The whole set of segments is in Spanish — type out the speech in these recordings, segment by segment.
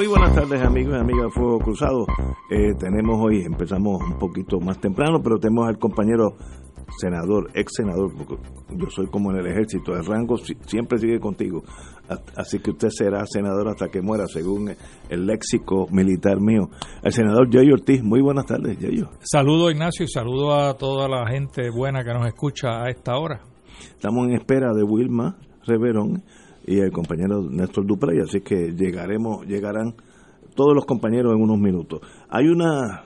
Muy buenas tardes amigos y amigas de Fuego Cruzado. Eh, tenemos hoy, empezamos un poquito más temprano, pero tenemos al compañero senador, ex senador, porque yo soy como en el ejército, el rango siempre sigue contigo. Así que usted será senador hasta que muera, según el léxico militar mío. El senador Yayo Ortiz, muy buenas tardes, Yayo. Saludo Ignacio y saludo a toda la gente buena que nos escucha a esta hora. Estamos en espera de Wilma Reverón y el compañero Néstor Duprey, así que llegaremos, llegarán todos los compañeros en unos minutos. Hay una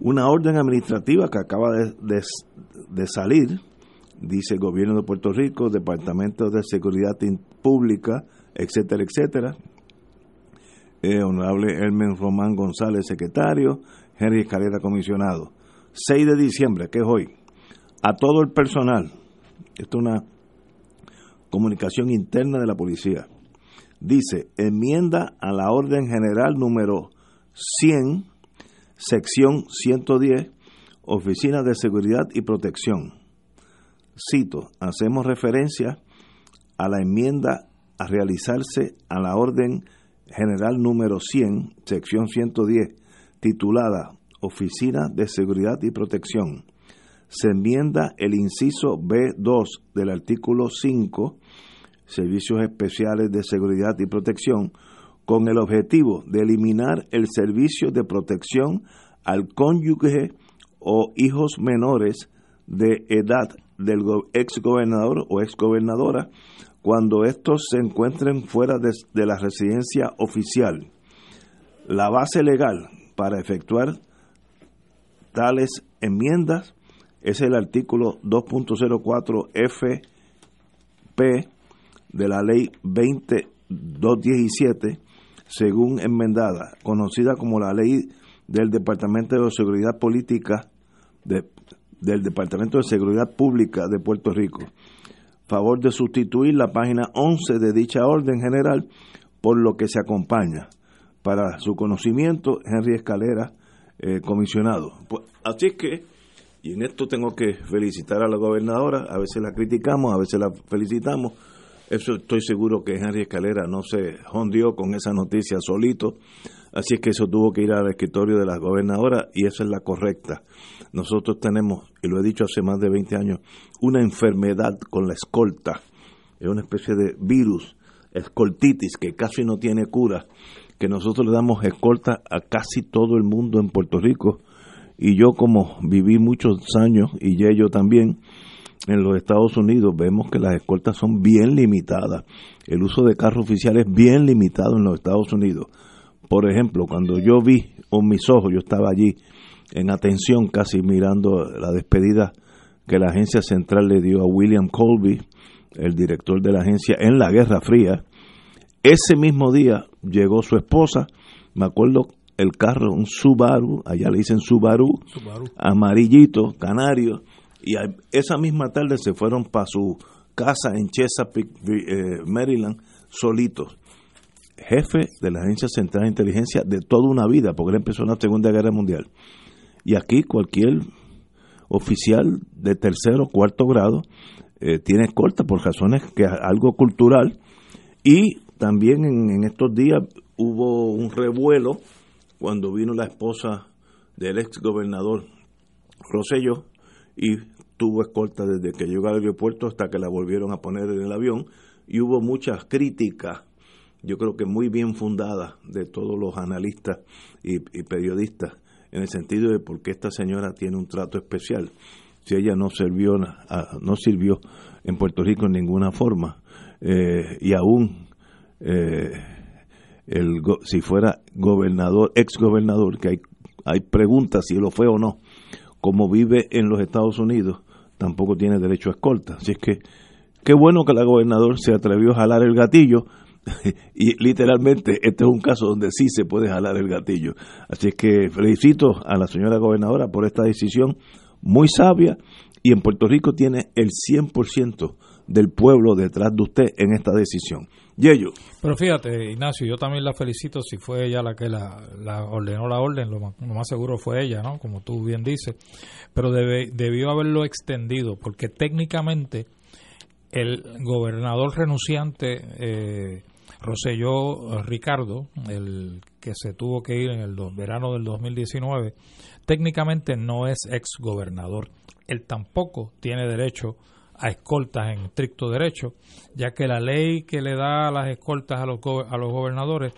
una orden administrativa que acaba de, de, salir, dice el gobierno de Puerto Rico, Departamento de Seguridad Pública, etcétera, etcétera. Eh, honorable Hermen Román González, secretario, Henry Escalera, comisionado. 6 de diciembre, que es hoy, a todo el personal, esto es una comunicación interna de la policía, dice, enmienda a la orden general número 100, sección 110, Oficina de Seguridad y Protección. Cito, hacemos referencia a la enmienda a realizarse a la orden general número 100, sección 110, titulada Oficina de Seguridad y Protección se enmienda el inciso B2 del artículo 5, Servicios Especiales de Seguridad y Protección, con el objetivo de eliminar el servicio de protección al cónyuge o hijos menores de edad del ex gobernador o ex gobernadora cuando estos se encuentren fuera de, de la residencia oficial. La base legal para efectuar tales enmiendas es el artículo 2.04 FP de la ley 20217, según enmendada, conocida como la ley del Departamento de Seguridad Política del Departamento de Seguridad Pública de Puerto Rico. Favor de sustituir la página 11 de dicha orden general por lo que se acompaña. Para su conocimiento, Henry Escalera, eh, comisionado. Pues, así que y en esto tengo que felicitar a la gobernadora, a veces la criticamos, a veces la felicitamos. Eso estoy seguro que Henry Escalera no se hondió con esa noticia solito, así es que eso tuvo que ir al escritorio de la gobernadora y esa es la correcta. Nosotros tenemos, y lo he dicho hace más de 20 años, una enfermedad con la escolta, es una especie de virus, escoltitis, que casi no tiene cura, que nosotros le damos escolta a casi todo el mundo en Puerto Rico y yo como viví muchos años, y yo también, en los Estados Unidos, vemos que las escoltas son bien limitadas. El uso de carros oficiales es bien limitado en los Estados Unidos. Por ejemplo, cuando yo vi con mis ojos, yo estaba allí en atención casi mirando la despedida que la agencia central le dio a William Colby, el director de la agencia, en la Guerra Fría. Ese mismo día llegó su esposa, me acuerdo el carro, un Subaru, allá le dicen Subaru, amarillito, canario, y esa misma tarde se fueron para su casa en Chesapeake, eh, Maryland, solitos. Jefe de la Agencia Central de Inteligencia de toda una vida, porque él empezó en la Segunda Guerra Mundial. Y aquí cualquier oficial de tercero o cuarto grado eh, tiene corta por razones que es algo cultural. Y también en estos días hubo un revuelo cuando vino la esposa del ex gobernador Rosselló y tuvo escolta desde que llegó al aeropuerto hasta que la volvieron a poner en el avión y hubo muchas críticas, yo creo que muy bien fundadas de todos los analistas y, periodistas en el sentido de por qué esta señora tiene un trato especial. Si ella no sirvió no sirvió en Puerto Rico en ninguna forma eh, y aún eh, el, si fuera gobernador, ex gobernador, que hay, hay preguntas si lo fue o no, como vive en los Estados Unidos, tampoco tiene derecho a escolta. Así es que qué bueno que la gobernador se atrevió a jalar el gatillo y literalmente este es un caso donde sí se puede jalar el gatillo. Así es que felicito a la señora gobernadora por esta decisión muy sabia y en Puerto Rico tiene el 100% del pueblo detrás de usted en esta decisión. Yello. Pero fíjate, Ignacio, yo también la felicito si fue ella la que la, ordenó la orden, lo más, seguro fue ella, ¿no? Como tú bien dices, pero debió haberlo extendido, porque técnicamente el gobernador renunciante eh, Roselló Ricardo, el que se tuvo que ir en el verano del 2019, técnicamente no es ex gobernador. Él tampoco tiene derecho a escoltas en estricto derecho, ya que la ley que le da las escoltas a los, a los gobernadores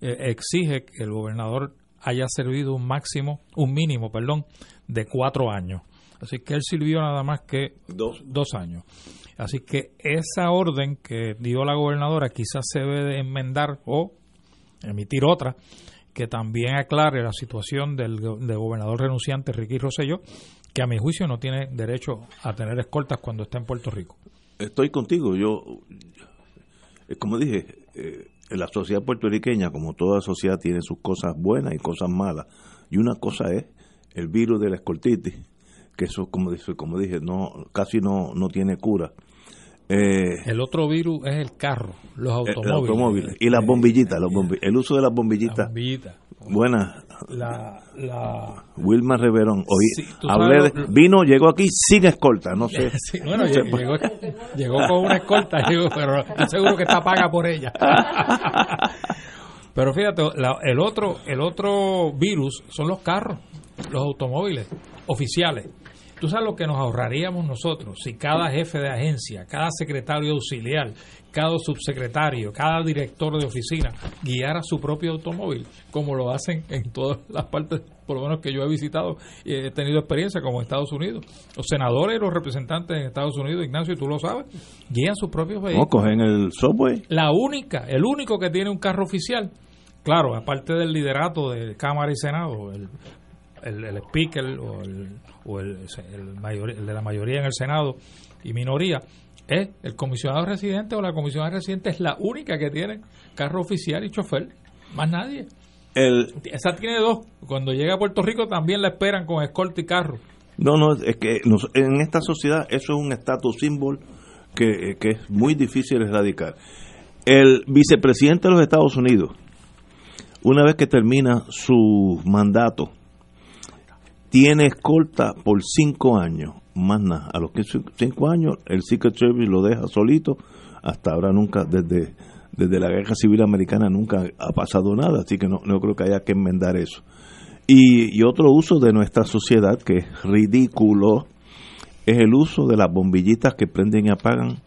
eh, exige que el gobernador haya servido un máximo, un mínimo, perdón, de cuatro años. Así que él sirvió nada más que dos, dos años. Así que esa orden que dio la gobernadora quizás se debe de enmendar o emitir otra que también aclare la situación del, gobernador renunciante Ricky Rosselló, que a mi juicio no tiene derecho a tener escoltas cuando está en Puerto Rico. Estoy contigo, yo, como dije, eh, la sociedad puertorriqueña, como toda sociedad, tiene sus cosas buenas y cosas malas. Y una cosa es el virus de la escoltitis, que eso, como, como dije, no casi no, no tiene cura. Eh, el otro virus es el carro, los automóviles. y las bombillitas, los el uso de las bombillitas. Buena. La, la... Wilma Reverón. Hoy hablé vino, llegó aquí sin escolta, no sé. bueno, llegó, con una escolta, pero estoy seguro que está paga por ella. pero fíjate, el otro el otro virus son los carros, los automóviles oficiales. Tú sabes lo que nos ahorraríamos nosotros si cada jefe de agencia, cada secretario auxiliar, cada subsecretario, cada director de oficina guiara su propio automóvil, como lo hacen en todas las partes, por lo menos que yo he visitado y he tenido experiencia, como en Estados Unidos. Los senadores y los representantes en Estados Unidos, Ignacio, tú lo sabes, guían sus propios vehículos. Cogen el subway. La única, el único que tiene un carro oficial claro, aparte del liderato de Cámara y Senado, el el, speaker o, el, o el, el, de la mayoría en el Senado y minoría, es el comisionado residente o la comisionada residente es la única que tiene carro oficial y chofer, más nadie. El, Esa tiene dos. Cuando llega a Puerto Rico también la esperan con escolta y carro. No, no, es que en esta sociedad eso es un estatus símbolo que, que es muy difícil erradicar. El vicepresidente de los Estados Unidos, una vez que termina su mandato, tiene escolta por cinco años, más nada. A los cinco años el Secret Service lo deja solito, hasta ahora nunca, desde, desde la guerra civil americana nunca ha pasado nada, así que no, no creo que haya que enmendar eso. Y, y otro uso de nuestra sociedad que es ridículo es el uso de las bombillitas que prenden y apagan.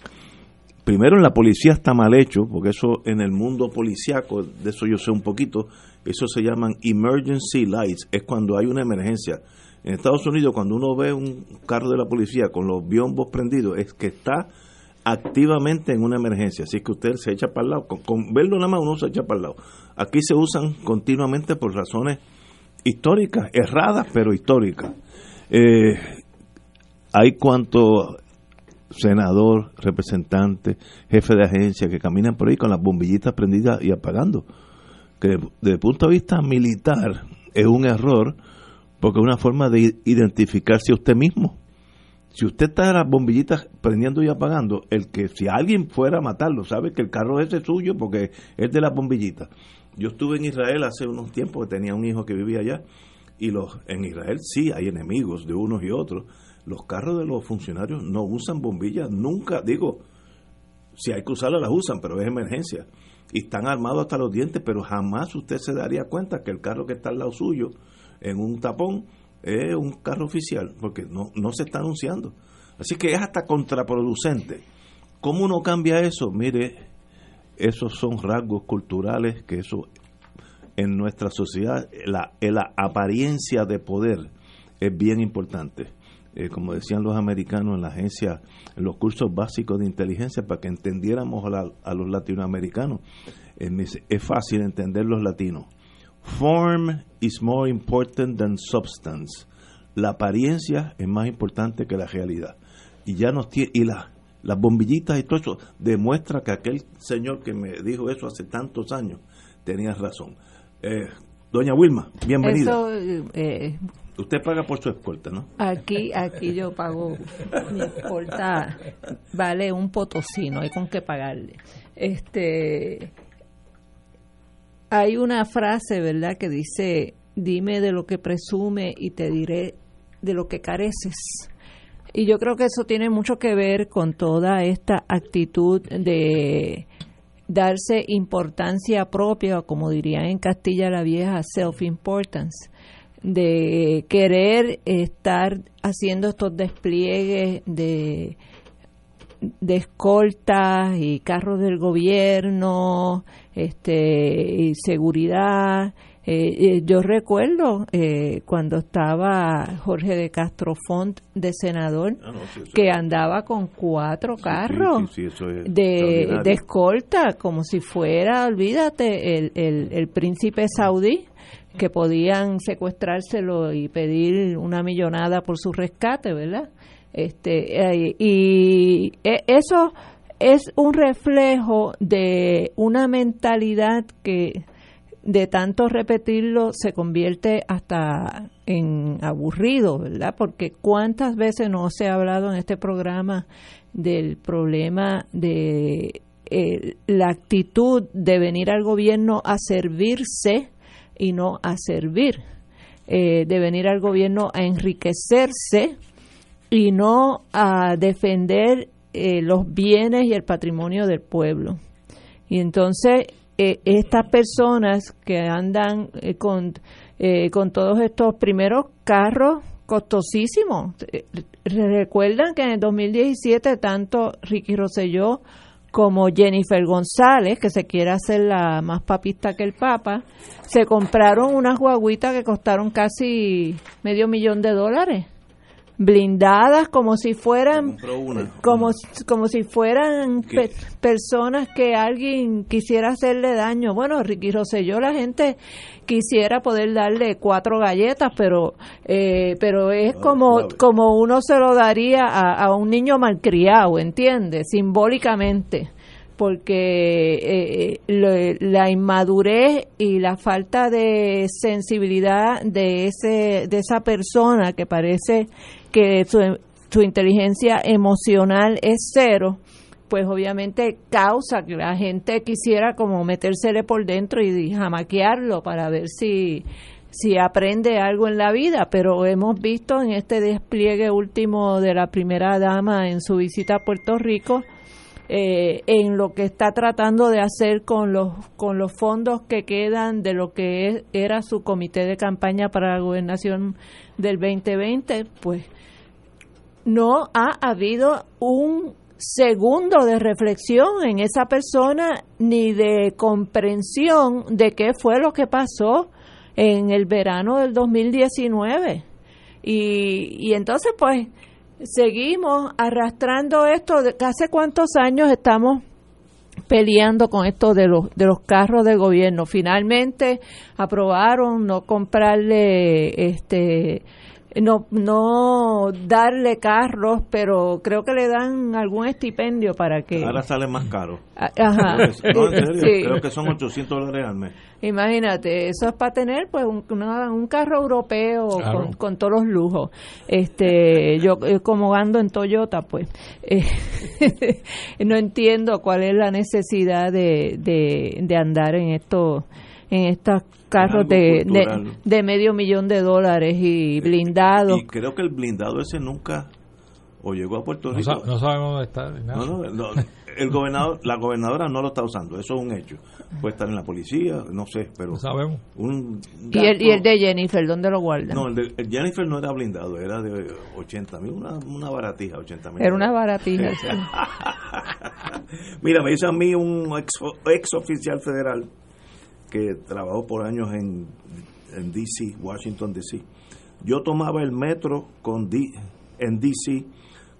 Primero en la policía está mal hecho, porque eso en el mundo policíaco, de eso yo sé un poquito, eso se llaman emergency lights, es cuando hay una emergencia. En Estados Unidos, cuando uno ve un carro de la policía con los biombos prendidos, es que está activamente en una emergencia. Así que usted se echa para el lado. Con, verlo nada más uno se echa para el lado. Aquí se usan continuamente por razones históricas, erradas, pero históricas. Eh, hay cuanto senador, representante, jefe de agencia que caminan por ahí con las bombillitas prendidas y apagando que desde el punto de vista militar es un error porque es una forma de identificarse usted mismo. Si usted está las bombillitas prendiendo y apagando, el que si alguien fuera a matarlo, sabe que el carro ese es suyo porque es de las bombillitas. Yo estuve en Israel hace unos tiempos que tenía un hijo que vivía allá y los en Israel sí hay enemigos de unos y otros. Los carros de los funcionarios no usan bombillas nunca, digo, si hay que usarlas las usan, pero es emergencia y están armados hasta los dientes, pero jamás usted se daría cuenta que el carro que está al lado suyo en un tapón es un carro oficial, porque no, no se está anunciando. Así que es hasta contraproducente. ¿Cómo uno cambia eso? Mire, esos son rasgos culturales que eso en nuestra sociedad, la, la apariencia de poder es bien importante. Eh, como decían los americanos en la agencia, en los cursos básicos de inteligencia, para que entendiéramos a, los latinoamericanos. Eh, es fácil entender los latinos. Form is more important than substance. La apariencia es más importante que la realidad. y ya nos tiene, y la, las bombillitas y todo eso demuestra que aquel señor que me dijo eso hace tantos años tenía razón. Eh, doña Wilma, bienvenida. Eh, Usted paga por su escolta, ¿no? Aquí, aquí yo pago mi escolta, vale un potosí, no hay con qué pagarle. Este, hay una frase, ¿verdad?, que dice, dime de lo que presume y te diré de lo que careces. Y yo creo que eso tiene mucho que ver con toda esta actitud de darse importancia propia, como diría en Castilla la Vieja, self-importance, de querer estar haciendo estos despliegues de, de escoltas y carros del gobierno, este, y seguridad, eh, eh, yo recuerdo eh, cuando estaba Jorge de Castro Font de senador, ah, que andaba con cuatro carros de, escolta, como si fuera, olvídate, el, el, príncipe saudí que podían secuestrárselo y pedir una millonada por su rescate, ¿verdad? Este, y eso es un reflejo de una mentalidad que de tanto repetirlo se convierte hasta en aburrido, ¿verdad? Porque cuántas veces no se ha hablado en este programa del problema de eh, la actitud de venir al gobierno a servirse y no a servir, eh, de venir al gobierno a enriquecerse y no a defender eh, los bienes y el patrimonio del pueblo. Y entonces eh, estas personas que andan eh, con, con todos estos primeros carros costosísimos. Recuerdan que en el 2017 tanto Ricky Rosselló como Jennifer González, que se quiere hacer la más papista que el Papa, se compraron unas guaguitas que costaron casi medio millón de dólares blindadas como si fueran como como si fueran personas que alguien quisiera hacerle daño. Bueno Ricky Rosselló la gente quisiera poder darle cuatro galletas pero eh, pero es como como uno se lo daría a, un niño malcriado entiende simbólicamente porque eh, la inmadurez y la falta de sensibilidad de ese de esa persona que parece que su, inteligencia emocional es cero, pues obviamente causa que la gente quisiera como metérsele por dentro y jamaquearlo para ver si, si aprende algo en la vida, pero hemos visto en este despliegue último de la primera dama en su visita a Puerto Rico, eh, en lo que está tratando de hacer con los con los fondos que quedan de lo que era su comité de campaña para la gobernación del 2020, pues no ha habido un segundo de reflexión en esa persona ni de comprensión de qué fue lo que pasó en el verano del 2019. Y, y entonces pues seguimos arrastrando esto. ¿Hace cuántos años estamos peleando con esto de los de los carros de gobierno? Finalmente aprobaron no comprarle este no, no darle carros, pero creo que le dan algún estipendio para que... Ahora sale más caro. Ah, ajá. Creo que son 800 dólares al mes. Imagínate, eso es para tener pues un, un carro europeo con, todos los lujos. Este, yo eh, como ando en Toyota, pues eh, no entiendo cuál es la necesidad de, de, de andar en esto en estos carros de, de, medio millón de dólares y blindados. Y creo que el blindado ese nunca o llegó a Puerto Rico. No, sabemos dónde está. No, no, el gobernador, la gobernadora no lo está usando, eso es un hecho. Puede estar en la policía, no sé, pero. sabemos. ¿Y, el, ¿Y el de Jennifer, dónde lo guardan? No, el de Jennifer no era blindado, era de 80 mil, una, una baratija, 80 mil. Era una baratija, Mira, me dice a mí un ex, ex oficial federal que trabajó por años en, en DC, Washington DC. Yo tomaba el metro con en DC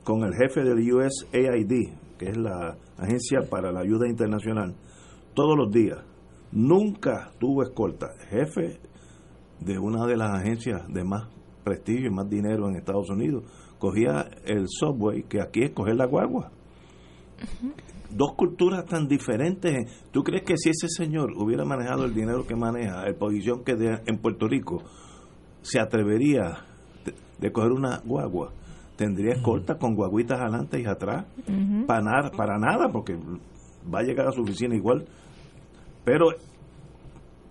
con el jefe del USAID, que es la Agencia para la Ayuda Internacional, todos los días. Nunca tuvo escolta. Jefe de una de las agencias de más prestigio y más dinero en Estados Unidos, cogía el subway, que aquí es coger la guagua. Dos culturas tan diferentes. ¿Tú crees que si ese señor hubiera manejado el dinero que maneja, la posición que de, en Puerto Rico, se atrevería de, coger una guagua? Tendría escolta con guaguitas adelante y atrás. para, nada, para nada, porque va a llegar a su oficina igual. Pero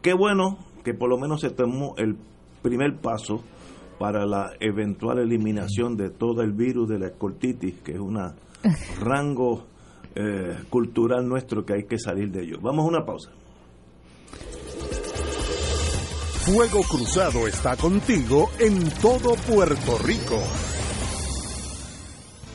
qué bueno que por lo menos se tomó el primer paso para la eventual eliminación de todo el virus de la escoltitis, que es un rango eh, cultural nuestro que hay que salir de ello. Vamos a una pausa. Fuego Cruzado está contigo en todo Puerto Rico.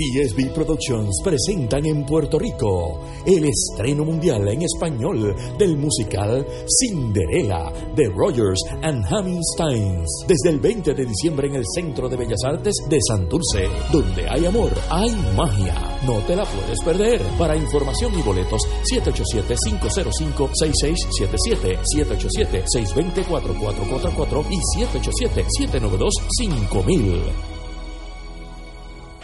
PSB Productions presentan en Puerto Rico el estreno mundial en español del musical Cinderella de Rogers and Hammerstein desde el 20 de diciembre en el Centro de Bellas Artes de Santurce. Donde hay amor, hay magia. No te la puedes perder. Para información y boletos, 787-505-6677, 787-620-4444 y 787-792-5000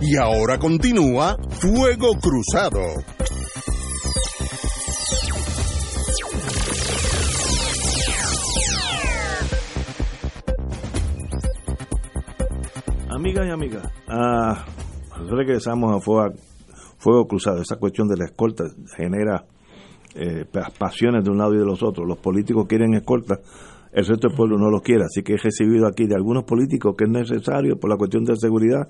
Y ahora continúa Fuego Cruzado. Amigas y amigas, ah, regresamos a fuego, Cruzado. Esa cuestión de la escolta genera eh, pasiones de un lado y de los otros. Los políticos quieren escolta, el resto del pueblo no lo quiere. Así que he recibido aquí de algunos políticos que es necesario por la cuestión de seguridad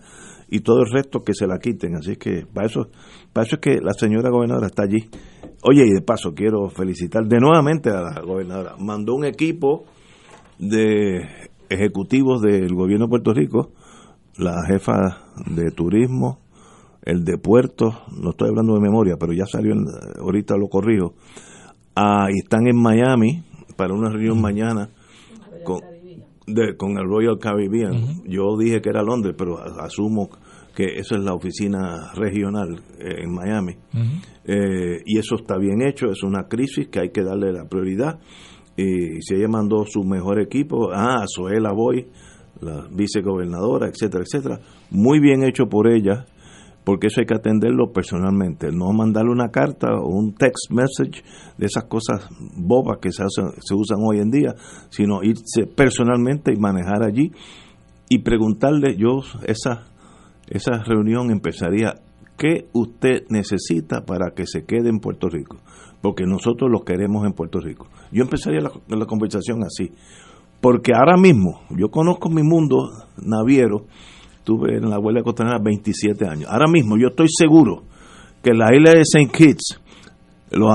y todo el resto que se la quiten. Así que para eso, para eso es que la señora gobernadora está allí. Oye, y de paso quiero felicitar de nuevamente a la gobernadora. Mandó un equipo de ejecutivos del gobierno de Puerto Rico, la jefa de turismo, el de puertos, no estoy hablando de memoria, pero ya salió, ahorita lo corrijo, ah, y están en Miami para una reunión mañana con, con el Royal Caribbean. Yo dije que era Londres, pero asumo que eso es la oficina regional eh, en Miami. Eh, y eso está bien hecho, es una crisis que hay que darle la prioridad. Y si ella mandó su mejor equipo, ah, Zoela Boy, la vicegobernadora, etcétera, etcétera, muy bien hecho por ella porque eso hay que atenderlo personalmente, no mandarle una carta o un text message de esas cosas bobas que se, se usan hoy en día, sino irse personalmente y manejar allí y preguntarle, yo esa, esa reunión empezaría, ¿qué usted necesita para que se quede en Puerto Rico? Porque nosotros lo queremos en Puerto Rico. Yo empezaría la, la conversación así, porque ahora mismo yo conozco mi mundo naviero, estuve en la abuela costanera 27 años. Ahora mismo yo estoy seguro que la isla de St. Kitts, los,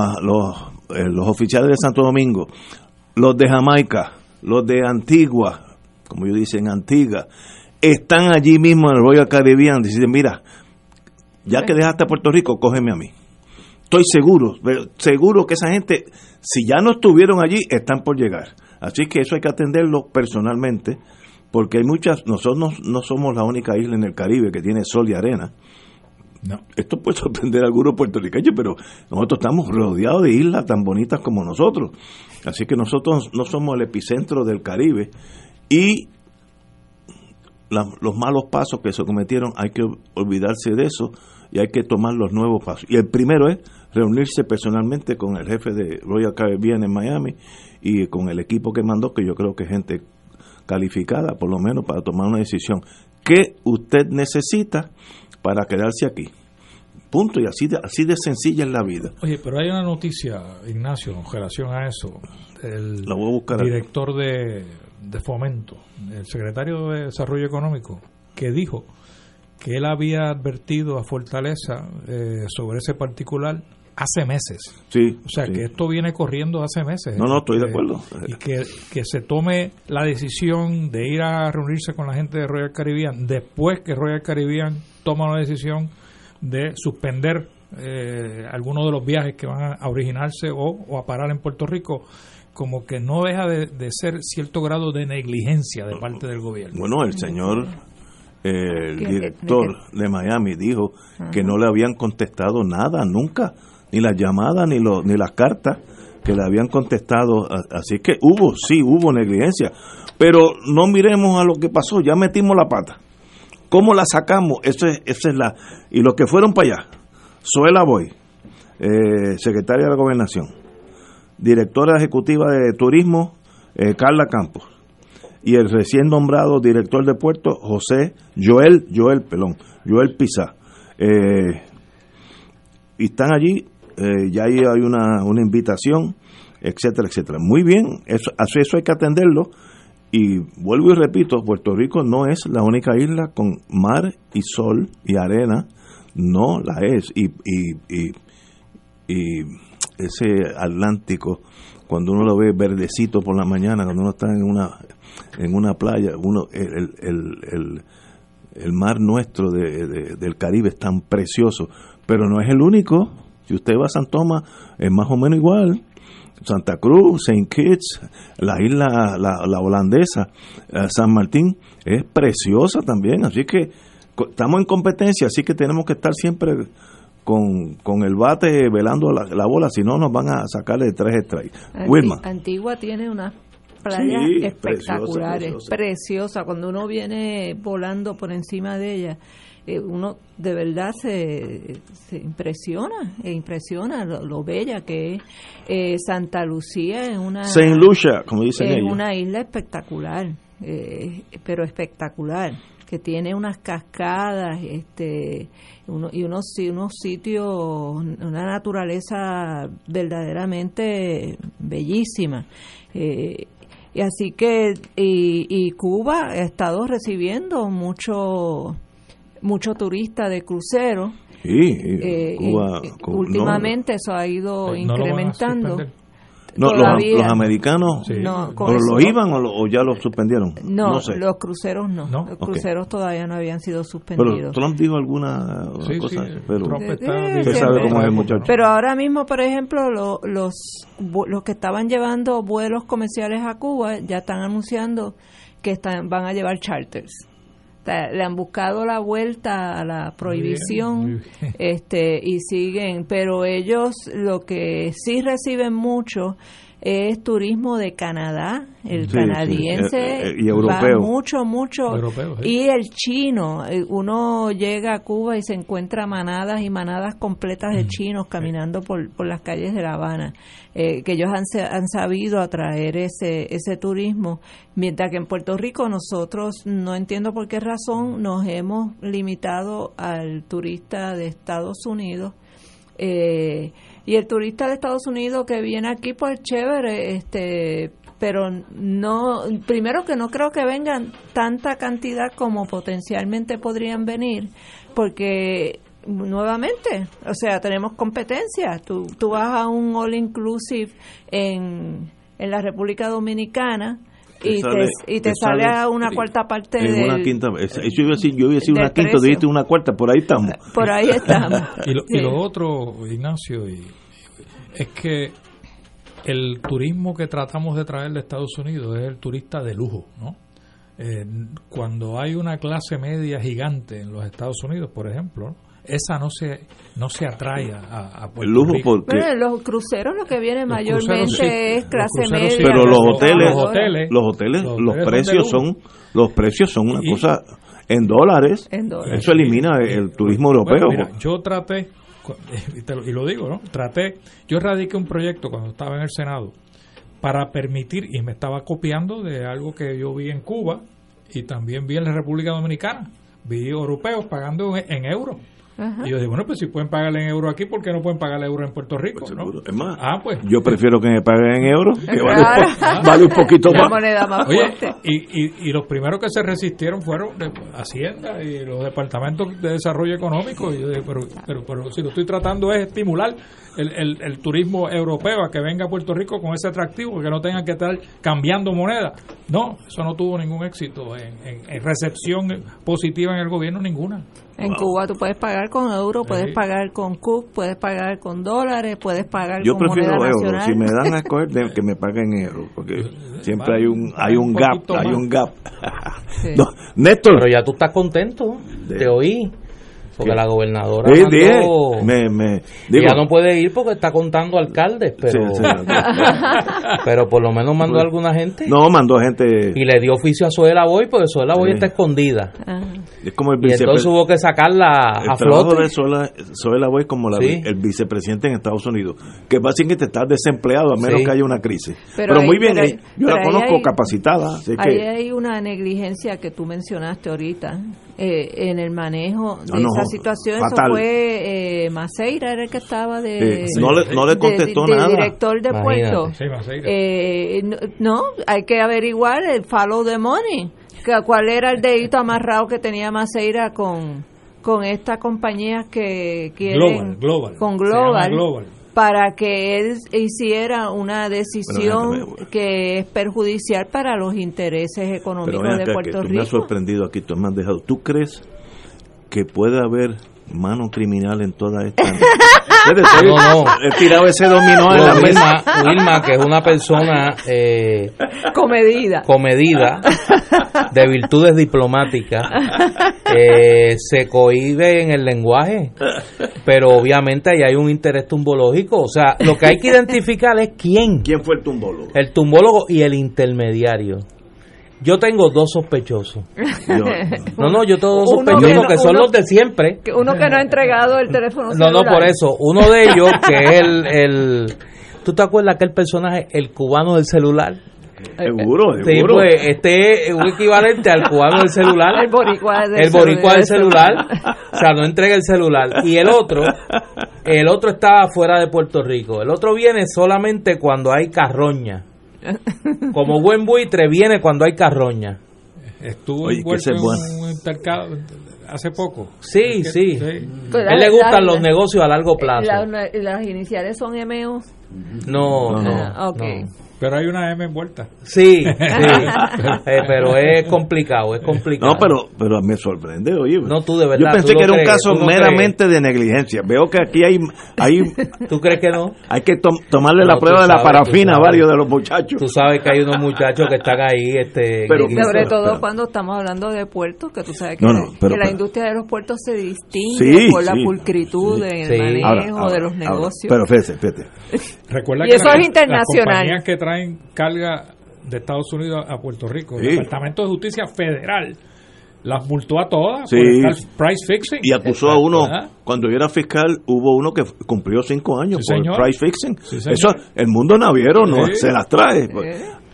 eh, los, oficiales de Santo Domingo, los de Jamaica, los de Antigua, como yo dicen, Antigua, están allí mismo en el Royal Caribbean dicen, mira, ya que dejaste Puerto Rico, cógeme a mí. Estoy seguro, seguro que esa gente, si ya no estuvieron allí, están por llegar. Así que eso hay que atenderlo personalmente, porque hay muchas, nosotros no, somos la única isla en el Caribe que tiene sol y arena. No. Esto puede sorprender a algunos puertorriqueños, pero nosotros estamos rodeados de islas tan bonitas como nosotros. Así que nosotros no somos el epicentro del Caribe y los malos pasos que se cometieron hay que olvidarse de eso y hay que tomar los nuevos pasos. Y el primero es reunirse personalmente con el jefe de Royal Caribbean en Miami y con el equipo que mandó, que yo creo que es gente calificada, por lo menos, para tomar una decisión. ¿Qué usted necesita para quedarse aquí? Punto, y así de, así de sencilla es la vida. Oye, pero hay una noticia, Ignacio, en relación a eso. El director de, de Fomento, el secretario de Desarrollo Económico, que dijo que él había advertido a Fortaleza eh, sobre ese particular hace meses. Sí. O sea, que esto viene corriendo hace meses. No, no, estoy de acuerdo. Y que, que se tome la decisión de ir a reunirse con la gente de Royal Caribbean después que Royal Caribbean toma la decisión de suspender eh, algunos de los viajes que van a originarse o, a parar en Puerto Rico como que no deja de, ser cierto grado de negligencia de parte del gobierno. Bueno, el señor el director de Miami dijo que no le habían contestado nada nunca ni las llamadas ni, lo, ni las cartas que le habían contestado. Así que hubo, sí, hubo negligencia. Pero no miremos a lo que pasó, ya metimos la pata. ¿Cómo la sacamos? Eso es, esa es la... Y los que fueron para allá, Zoela Boy, eh, secretaria de la Gobernación, directora ejecutiva de Turismo, eh, Carla Campos, y el recién nombrado director de puerto, José Joel, Joel, pelón, Joel Pizá. Eh, y están allí eh, ya hay una, una invitación, etcétera, etcétera. Muy bien, eso, eso hay que atenderlo. Y vuelvo y repito, Puerto Rico no es la única isla con mar y sol y arena, no la es. Y, y, y, ese Atlántico, cuando uno lo ve verdecito por la mañana, cuando uno está en una, en una playa, uno el, el, el, el mar nuestro de, del Caribe es tan precioso, pero no es el único. Si usted va a San Tomás, es más o menos igual. Santa Cruz, Saint Kitts, la isla, la, holandesa, eh, San Martín, es preciosa también. Así que estamos en competencia, así que tenemos que estar siempre con, con el bate velando la, bola, si no nos van a sacarle tres strikes. Wilma. Antigua tiene unas playas espectaculares, preciosa, preciosa. Cuando uno viene volando por encima de ella, eh, uno de verdad se, se impresiona, e impresiona lo, bella que es. Eh, Santa Lucía en una Saint Lucia, como dicen es una isla espectacular, eh, pero espectacular que tiene unas cascadas este uno, y unos unos sitios una naturaleza verdaderamente bellísima. Y así que y, y Cuba ha estado recibiendo mucho mucho turista de crucero. Sí, eh, últimamente eso ha ido incrementando. No, los, americanos o lo iban o, ya los suspendieron. No, los cruceros no. Los cruceros todavía no habían sido suspendidos. Pero Trump dijo alguna cosa. pero, pero ahora mismo, por ejemplo, los, los que estaban llevando vuelos comerciales a Cuba ya están anunciando que están, van a llevar charters le han buscado la vuelta a la prohibición este y siguen pero ellos lo que sí reciben mucho es turismo de Canadá, el canadiense eh, eh, y europeo. mucho, mucho, y el chino. Eh, uno llega a Cuba y se encuentra manadas y manadas completas de mm. chinos caminando por, por las calles de La Habana, que ellos han, han sabido atraer ese, ese turismo, mientras que en Puerto Rico nosotros, no entiendo por qué razón, nos hemos limitado al turista de Estados Unidos. Eh, y el turista de Estados Unidos que viene aquí pues chévere este pero no primero que no creo que vengan tanta cantidad como potencialmente podrían venir porque nuevamente o sea tenemos competencia. Tú, tú vas a un all inclusive en, en la República Dominicana y sale- te, y te te sale sale a una cuarta parte del, una quinta. es- Eso iba a decir, yo iba a decir una quinta, dijiste una cuarta, por ahí estamos. por ahí estamos Y lo, y lo otro, Ignacio, y- es que el turismo que tratamos de traer de Estados Unidos es el turista de lujo, ¿no? Eh, cuando hay una clase media gigante en los Estados Unidos, por ejemplo, ¿no? Esa no se no se atrae a, a Puerto El lujo Rico. porque... Bueno, los cruceros lo que viene Los mayormente cruceros sí, es clase sí, media Pero los hoteles, los hoteles, los hoteles, los hoteles precios son, los precios son una Y- cosa en dólares. en dólares. Eso elimina el turismo europeo. Bueno, mira, yo traté, cu- y, te lo, y lo digo, ¿no? Traté, yo radiqué un proyecto cuando estaba en el Senado para permitir, y me estaba copiando de algo que yo vi en Cuba y también vi en la República Dominicana, vi europeos pagando en, en euros. Ajá. Y yo digo, bueno, pues si pueden pagar en euro aquí, ¿por qué no pueden pagar euro en Puerto Rico? ¿no? Seguro. Es más, Ah, pues. yo prefiero que me paguen en euros, que vale, Claro. un vale un poquito más. moneda más Oye, fuerte y, y, y los primeros que se resistieron fueron de Hacienda y los departamentos de desarrollo económico. Y yo dije, pero, pero, pero si lo estoy tratando es estimular el, el, el turismo europeo a que venga a Puerto Rico con ese atractivo, que no tengan que estar cambiando moneda. No, eso no tuvo ningún éxito en, en- en recepción positiva en el gobierno, ninguna. En Cuba tú puedes pagar con euro, puedes Sí. pagar con CUP, puedes pagar con dólares, puedes pagar Yo con prefiero moneda euros. nacional. Si me dan a escoger, de- que me paguen en euros, porque siempre Vale, hay un hay un un gap, hay un gap. Sí. No, Néstor, Pero ya tú estás contento, De- te oí. Porque ¿Qué? la gobernadora Sí, mandó- me, me, digo, ella no puede ir porque está contando alcaldes, pero Sí, sí. pero por lo menos mandó a alguna gente no mandó gente, y le dio oficio a Zoela Boy porque Zoela Boy Sí. está escondida Ajá. es como el y entonces hubo que sacarla El a trabajo flote. de Zoela, Zoela Boy como la- Sí. el vicepresidente en Estados Unidos, que básicamente está desempleado a menos Sí. que haya una crisis. Pero Pero, ahí- muy bien, pero- eh, yo pero la conozco hay- capacitada, así Ahí que hay una negligencia que tú mencionaste ahorita eh, en el manejo de No, no, esa situación. Eso fue eh, Maceira, era el que estaba de, Sí, no le- no le de- contestó de nada. director de Imagínate. puerto. Sí, Maceira. Eh, no, no, hay que averiguar el follow the money. Que, ¿Cuál era el dedito amarrado que tenía Maceira con, con estas compañías que quieren Global, Global. con Se llama Global, Global. Para que él hiciera una decisión Bueno, déjame ver. que es perjudicial para los intereses pero económicos de que Puerto tú me has Rico. sorprendido aquí, tú me has dejado. ¿Tú crees que puede haber mano criminal en toda esta? No, no. He tirado ese dominó en la mesa. Wilma, Wilma, que es una persona eh, Comedida. comedida, de virtudes diplomáticas, eh, se cohíbe en el lenguaje, pero obviamente ahí hay un interés tumbológico. O sea, lo que hay que identificar es quién, ¿Quién fue el tumbólogo? el tumbólogo y el intermediario. Yo tengo dos sospechosos. No, no, yo tengo dos Uno que sospechosos no- que son uno- los de siempre. Que Uno que no ha entregado el teléfono No, no, celular. por eso. Uno de ellos, que es el, el... ¿Tú te acuerdas aquel personaje, el cubano del celular? seguro, Sí, seguro. pues este es un equivalente al cubano del celular. El boricua del el boricua del celular. celular. O sea, no entrega el celular. Y el otro, el otro está fuera de Puerto Rico. El otro viene solamente cuando hay carroña. Como buen buitre viene cuando hay carroña. Estuvo Oye, envuelto en un intercambio hace poco. Sí, Es que- sí. Pues A él le gustan la- los negocios a largo plazo. la- las iniciales son MO. No, no. Ah, ok. no. Pero hay una M envuelta. Sí, sí. Eh, pero es complicado, es complicado. No, pero, pero me sorprende, oye. No, tú de verdad, Yo pensé que era un caso no meramente de negligencia. Veo que aquí hay, hay, ¿Tú crees que no? hay que tom- tomarle la prueba de la sabes, parafina a varios de los muchachos. Tú sabes que hay unos muchachos que están ahí, este, Pero- Sobre Pero- todo pero- cuando estamos hablando de puertos, que tú sabes que, No, la, no, pero- que la pero- industria de los puertos se distingue Sí, por la sí. pulcritud en Sí. el manejo Ahora, ahora, de los ahora. negocios. Pero fíjese, fíjese. Recuerda Y que eso la- es internacional. Las compañías que traen carga de Estados Unidos a Puerto Rico, Sí. el Departamento de Justicia Federal las multó a todas Sí. por estar price fixing. Y acusó a uno, cuando yo era fiscal, hubo uno que cumplió cinco años Sí, por señor. price fixing. Eso, el mundo naviero no se las trae.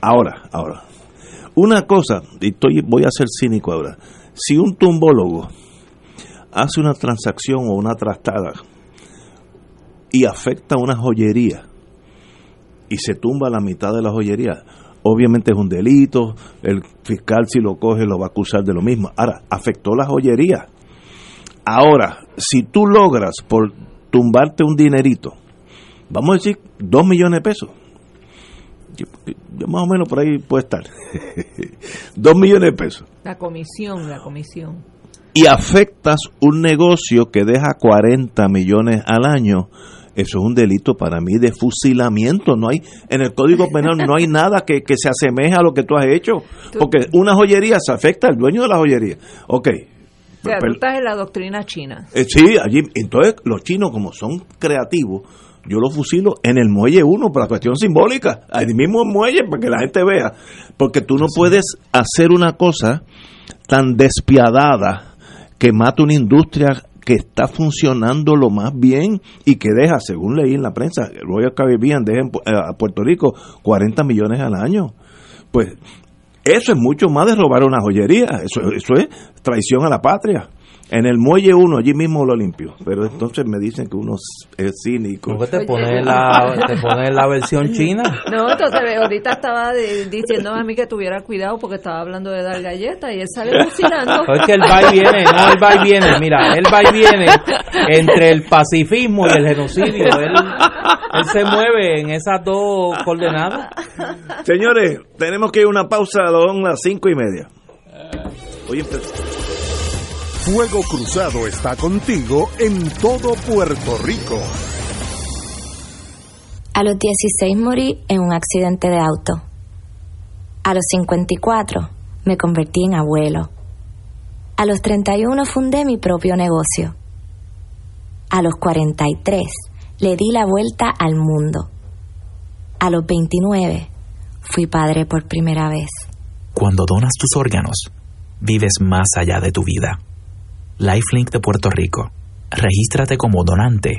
Ahora, ahora. Una cosa, y estoy, voy a ser cínico ahora. Si un tumbólogo hace una transacción o una trastada y afecta una joyería y se tumba la mitad de la joyería, obviamente es un delito, el fiscal si lo coge lo va a acusar de lo mismo. Ahora, afectó la joyería. Ahora, si tú logras por tumbarte un dinerito, vamos a decir dos millones de pesos, más o menos por ahí puede estar. Dos millones de pesos. La comisión, la comisión. Y afectas un negocio que deja 40 millones al año. Eso es un delito para mí de fusilamiento. No hay en el Código Penal no hay nada que, que se asemeje a lo que tú has hecho. Porque una joyería se afecta al dueño de la joyería. Ok, O sea, tú estás en la doctrina china. eh, sí, allí, entonces los chinos como son creativos, yo los fusilo en el muelle 1 por la cuestión simbólica, ahí mismo en muelle para que la gente vea, porque tú no puedes hacer una cosa tan despiadada que mata una industria que está funcionando lo más bien y que deja, según leí en la prensa, Royal Caribbean deja eh, a Puerto Rico 40 millones al año. Pues eso es mucho más de robar una joyería. Eso, eso es traición a la patria. En el muelle uno, allí mismo lo limpio. Pero entonces me dicen que uno es cínico. ¿Por qué te pones la, te pones la versión china? No, entonces ahorita estaba de- diciendo a mí que tuviera cuidado porque estaba hablando de dar galletas y él sale fusilando. Es que él va y viene, no, él va y viene, mira, él va y viene entre el pacifismo y el genocidio. Él, él se mueve en esas dos coordenadas. Señores, tenemos que ir a una pausa a las cinco y media. Oye, pero- Fuego Cruzado está contigo en todo Puerto Rico. A los 16 morí en un accidente de auto. A los 54 me convertí en abuelo. A los 31 fundé mi propio negocio. A los 43 le di la vuelta al mundo. A los 29 fui padre por primera vez. Cuando donas tus órganos, vives más allá de tu vida. Lifelink de Puerto Rico. Regístrate como donante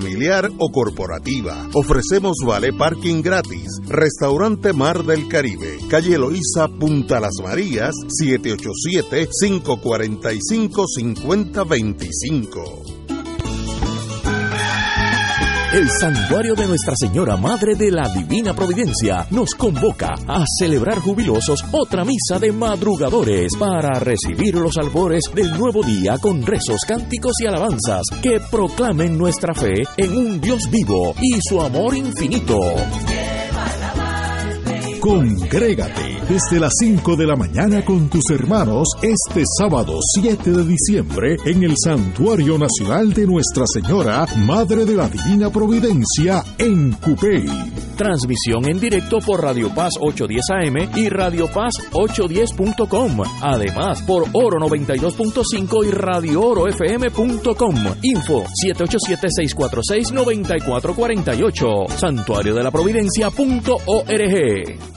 o corporativa. Ofrecemos vale parking gratis. Restaurante Mar del Caribe, calle Eloísa, Punta Las Marías, 787-545-5025. El Santuario de Nuestra Señora Madre de la Divina Providencia nos convoca a celebrar jubilosos otra misa de madrugadores para recibir los albores del nuevo día con rezos, cánticos y alabanzas que proclamen nuestra fe en un Dios vivo y su amor infinito. Congrégate desde las 5 de la mañana con tus hermanos este sábado 7 de diciembre en el Santuario Nacional de Nuestra Señora, Madre de la Divina Providencia, en Cupey. Transmisión en directo por Radio Paz 810 AM y Radio Paz 810.com. Además, por Oro 92.5 y Radio Oro FM.com. Info 787-646-9448. Santuario de la Providencia.org.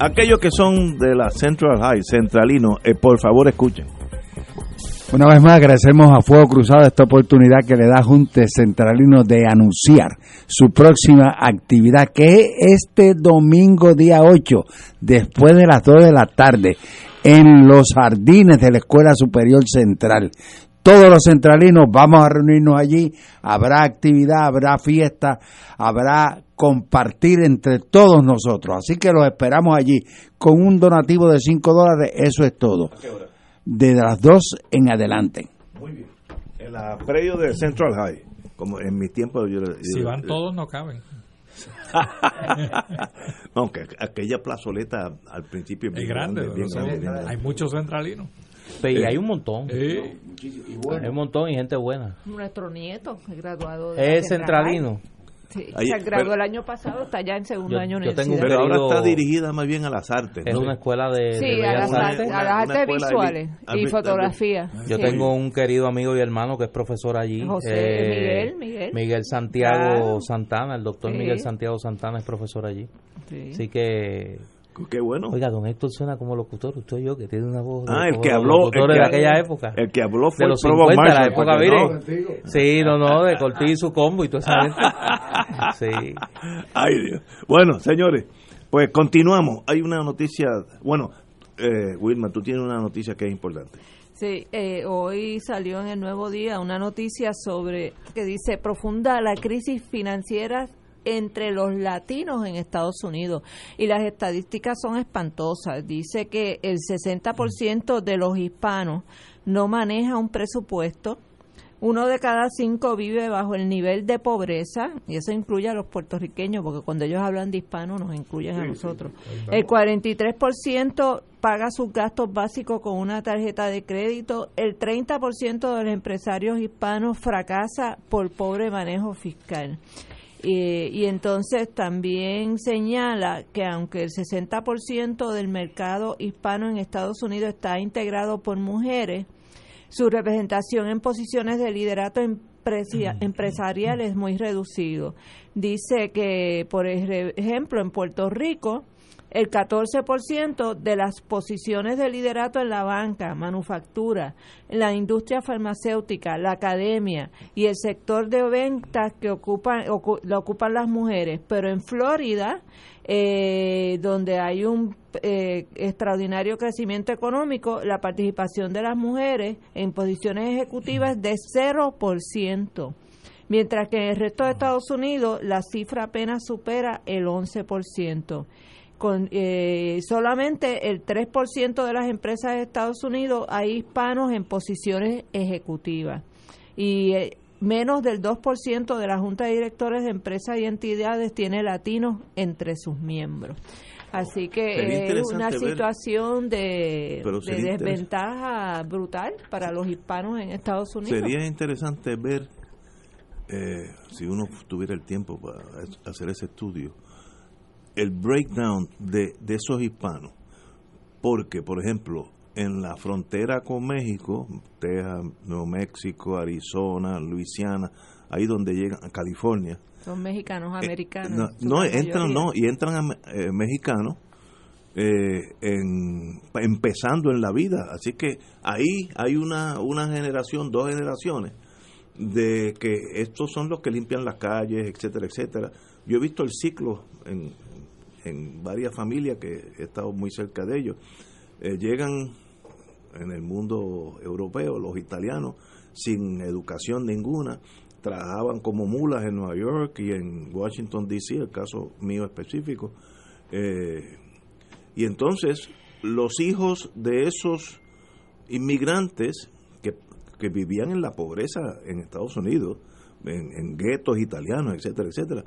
Aquellos que son de la Central High, centralino, eh, por favor escuchen. Una vez más agradecemos a Fuego Cruzado esta oportunidad que le da Junte Centralino de anunciar su próxima actividad, que es este domingo día 8, después de las 2 de la tarde, en los jardines de la Escuela Superior Central. Todos los centralinos vamos a reunirnos allí, habrá actividad, habrá fiesta, habrá compartir entre todos nosotros. Así que los esperamos allí con un donativo de 5 dólares, eso es todo. De las 2 en adelante. Muy bien. En la predio de Central High, como en mi tiempo yo... Si yo- van todos, no caben. no, que aquella plazoleta al principio Es grande, bien grande, bien grande. hay muchos centralinos. Pero y hay un montón. Sí. Hay un montón y gente buena. Nuestro nieto, el graduado de Es centralino. Sí, Ahí- se graduó pero- el año pasado, está ya en segundo Yo- año yo tengo universidad. un Pero ahora está dirigida más bien a las artes. Es una escuela de, Sí, de a las, artes. a las visuales de- y fotografía. Yo Sí. tengo un querido amigo y hermano que es profesor allí. José eh, Miguel, Miguel. Santiago Claro. Santana, el doctor Sí. Miguel Santiago Santana es profesor allí. Sí. Así que... Qué bueno. Oiga, don Héctor suena como locutor, usted y yo, que tiene una voz... de- Ah, el que los habló. El que, de aquella época. El que habló fue de los el Provost 50, la Marshall, época, porque mire. no- Sí, no, no, de Cortés y su combo y toda esa gente. Sí. Ay, Dios. Bueno, señores, pues continuamos. Hay una noticia. Bueno, eh, Wilma, tú tienes una noticia que es importante. Sí, eh, hoy salió en el Nuevo Día una noticia sobre que dice profunda la crisis financiera entre los latinos en Estados Unidos y las estadísticas son espantosas. Dice que el 60% de los hispanos no maneja un presupuesto. Uno de cada cinco vive bajo el nivel de pobreza, y eso incluye a los puertorriqueños, porque cuando ellos hablan de hispanos nos incluyen a nosotros. El 43% paga sus gastos básicos con una tarjeta de crédito. El 30% de los empresarios hispanos fracasa por pobre manejo fiscal. Eh, y entonces también señala que aunque el 60% del mercado hispano en Estados Unidos está integrado por mujeres, su representación en posiciones de liderato empresarial es muy reducido. Dice que, por ej- ejemplo, en Puerto Rico, el 14% de las posiciones de liderato en la banca, manufactura, en la industria farmacéutica, la academia y el sector de ventas que ocupan, ocu- lo ocupan las mujeres. Pero en Florida, eh, donde hay un eh, extraordinario crecimiento económico, la participación de las mujeres en posiciones ejecutivas es de 0%. Mientras que en el resto de Estados Unidos la cifra apenas supera el 11% con eh, solamente el 3% de las empresas de Estados Unidos hay hispanos en posiciones ejecutivas y eh, menos del 2% de la junta de directores de empresas y entidades tiene latinos entre sus miembros. Así que es una situación de, de desventaja brutal para los hispanos en Estados Unidos. Sería interesante ver, eh, si uno tuviera el tiempo para hacer ese estudio, el breakdown de, de esos hispanos. Porque, por ejemplo, en la frontera con México, Texas, Nuevo México, Arizona, Luisiana, ahí donde llegan a California, Son mexicanos, americanos. Eh, no, su no, entran, no, y entran eh, mexicanos eh, en, empezando en la vida. Así que ahí hay una, una generación, dos generaciones, de que estos son los que limpian las calles, etcétera, etcétera. Yo he visto el ciclo en, en varias familias que he estado muy cerca de ellos. Eh, llegan en el mundo europeo, los italianos, sin educación ninguna, trabajaban como mulas en Nueva York y en Washington, D.C., el caso mío específico. Eh, y entonces los hijos de esos inmigrantes que, vivían en la pobreza en Estados Unidos, en guetos italianos, etcétera, etcétera,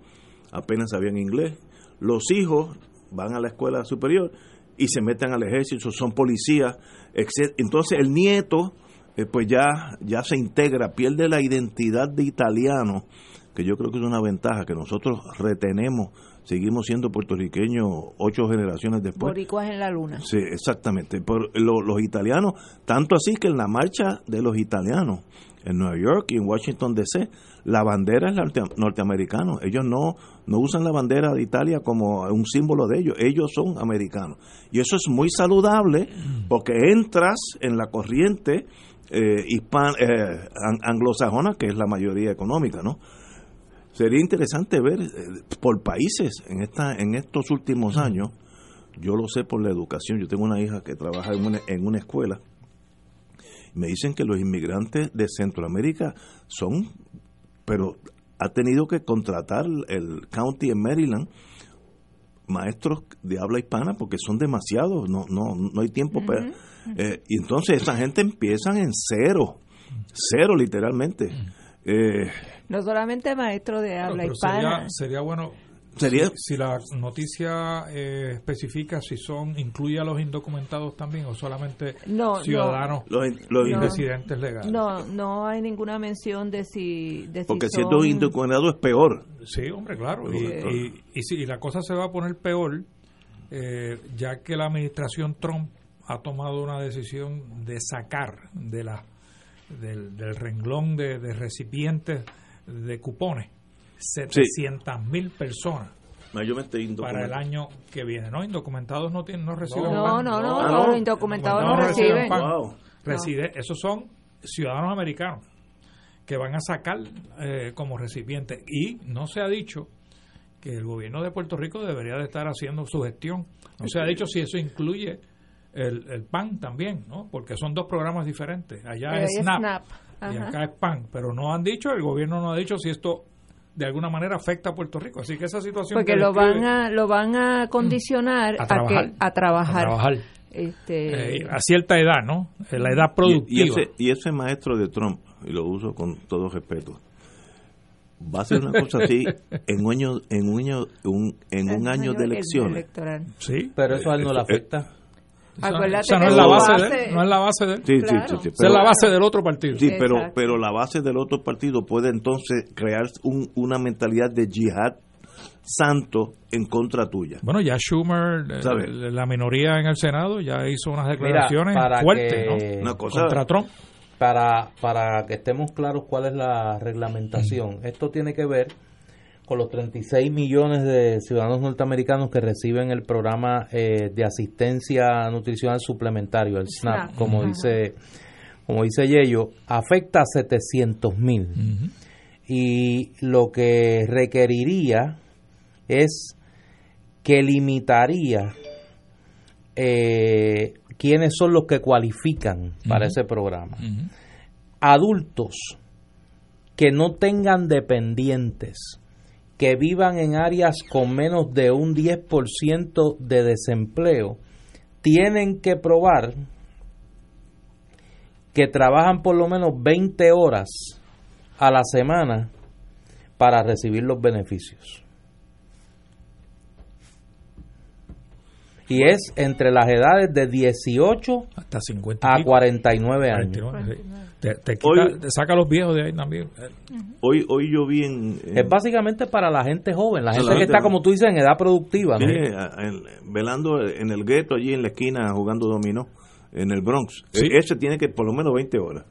apenas sabían inglés, los hijos van a la escuela superior y se meten al ejército, son policías, etc. Entonces el nieto eh, pues ya, ya se integra, pierde la identidad de italiano, que yo creo que es una ventaja que nosotros retenemos, seguimos siendo puertorriqueños ocho generaciones después. Boricuas en la luna. Sí, exactamente. Por lo- los italianos, tanto así que en la marcha de los italianos en Nueva York y en Washington DC, la bandera es norte- norteamericana. Ellos no, no usan la bandera de Italia como un símbolo de ellos. Ellos son americanos. Y eso es muy saludable porque entras en la corriente eh, hispan- eh, an- anglosajona, que es la mayoría económica, ¿no? Sería interesante ver eh, por países en esta en estos últimos años. Yo lo sé por la educación. Yo tengo una hija que trabaja en una, en una escuela. Me dicen que los inmigrantes de Centroamérica son, pero ha tenido que contratar el county en Maryland maestros de habla hispana porque son demasiados, no no no hay tiempo para eh, y entonces esa gente empiezan en cero, cero literalmente. Eh, No solamente maestro de habla hispana. sería, sería bueno Sería si, si la noticia eh, especifica si son incluye a los indocumentados también o solamente No, ciudadanos Los, los No. residentes legales. No, no hay ninguna mención de si. De si porque son- siendo indocumentado es peor. Sí, hombre, claro. Y, y- y si- y la cosa se va a poner peor, eh, ya que la administración Trump ha tomado una decisión de sacar de la del, del renglón de, de recipientes de cupones 700 mil personas Mayormente para el año que viene. No, indocumentados no tienen, no reciben No, pan. no, no, Ah, no, no. los indocumentados no reciben reciben. pan. Wow. Reside- esos son ciudadanos americanos que van a sacar eh, como recipientes y no se ha dicho que el gobierno de Puerto Rico debería de estar haciendo su gestión. No se ha dicho si eso incluye el, el PAN también, ¿no? Porque son dos programas diferentes. Allá es SNAP, SNAP, y acá es PAN, pero no han dicho, el gobierno no ha dicho si esto de alguna manera afecta a Puerto Rico. Así que esa situación Porque que lo describe- van a lo van a condicionar A a, trabajar. que a trabajar. A trabajar. Este, eh, a cierta edad, ¿no? Eh, La edad Y, y productiva. ese, y ese maestro de Trump, y lo uso con todo respeto, va a hacer una cosa así en un año, en un año, un- en un año de el- elecciones. electoral. Sí. Pero eso a él no le Eh, afecta. Acuérdate Esa no es la base, de él, no es la base de él. Sí, sí, Claro. sí, sí, Esa es pero- la base del otro partido. Sí, pero, Exacto. pero la base del otro partido puede entonces crear un- una mentalidad de yihad santo en contra tuya. Bueno, ya Schumer, eh, la minoría en el Senado, ya hizo unas declaraciones fuertes que- ¿no? Una cosa- contra Trump. Para, para que estemos claros cuál es la reglamentación. Esto tiene que ver con los 36 millones de ciudadanos norteamericanos que reciben el programa eh, de asistencia nutricional suplementario, el SNAP, SNAP. como Ajá. dice como dice Yello, afecta a 700 mil. Y lo que requeriría es que limitaría eh, quiénes son los que cualifican para ese programa. Adultos que no tengan dependientes, que vivan en áreas con menos de un 10% de desempleo, tienen que probar que trabajan por lo menos 20 horas a la semana para recibir los beneficios. Y es entre las edades de 18 Hasta 50 a y pico. 49 años. 49, sí. Te, te quita- Hoy- te saca a los viejos de ahí también. Hoy, hoy yo vi en, en- Es básicamente para la gente joven, la gente la que gente- está, como tú dices, en edad productiva. ¿no? En- velando en el gueto allí en la esquina jugando dominó en el Bronx. Sí. E- Ese tiene que por lo menos 20 horas.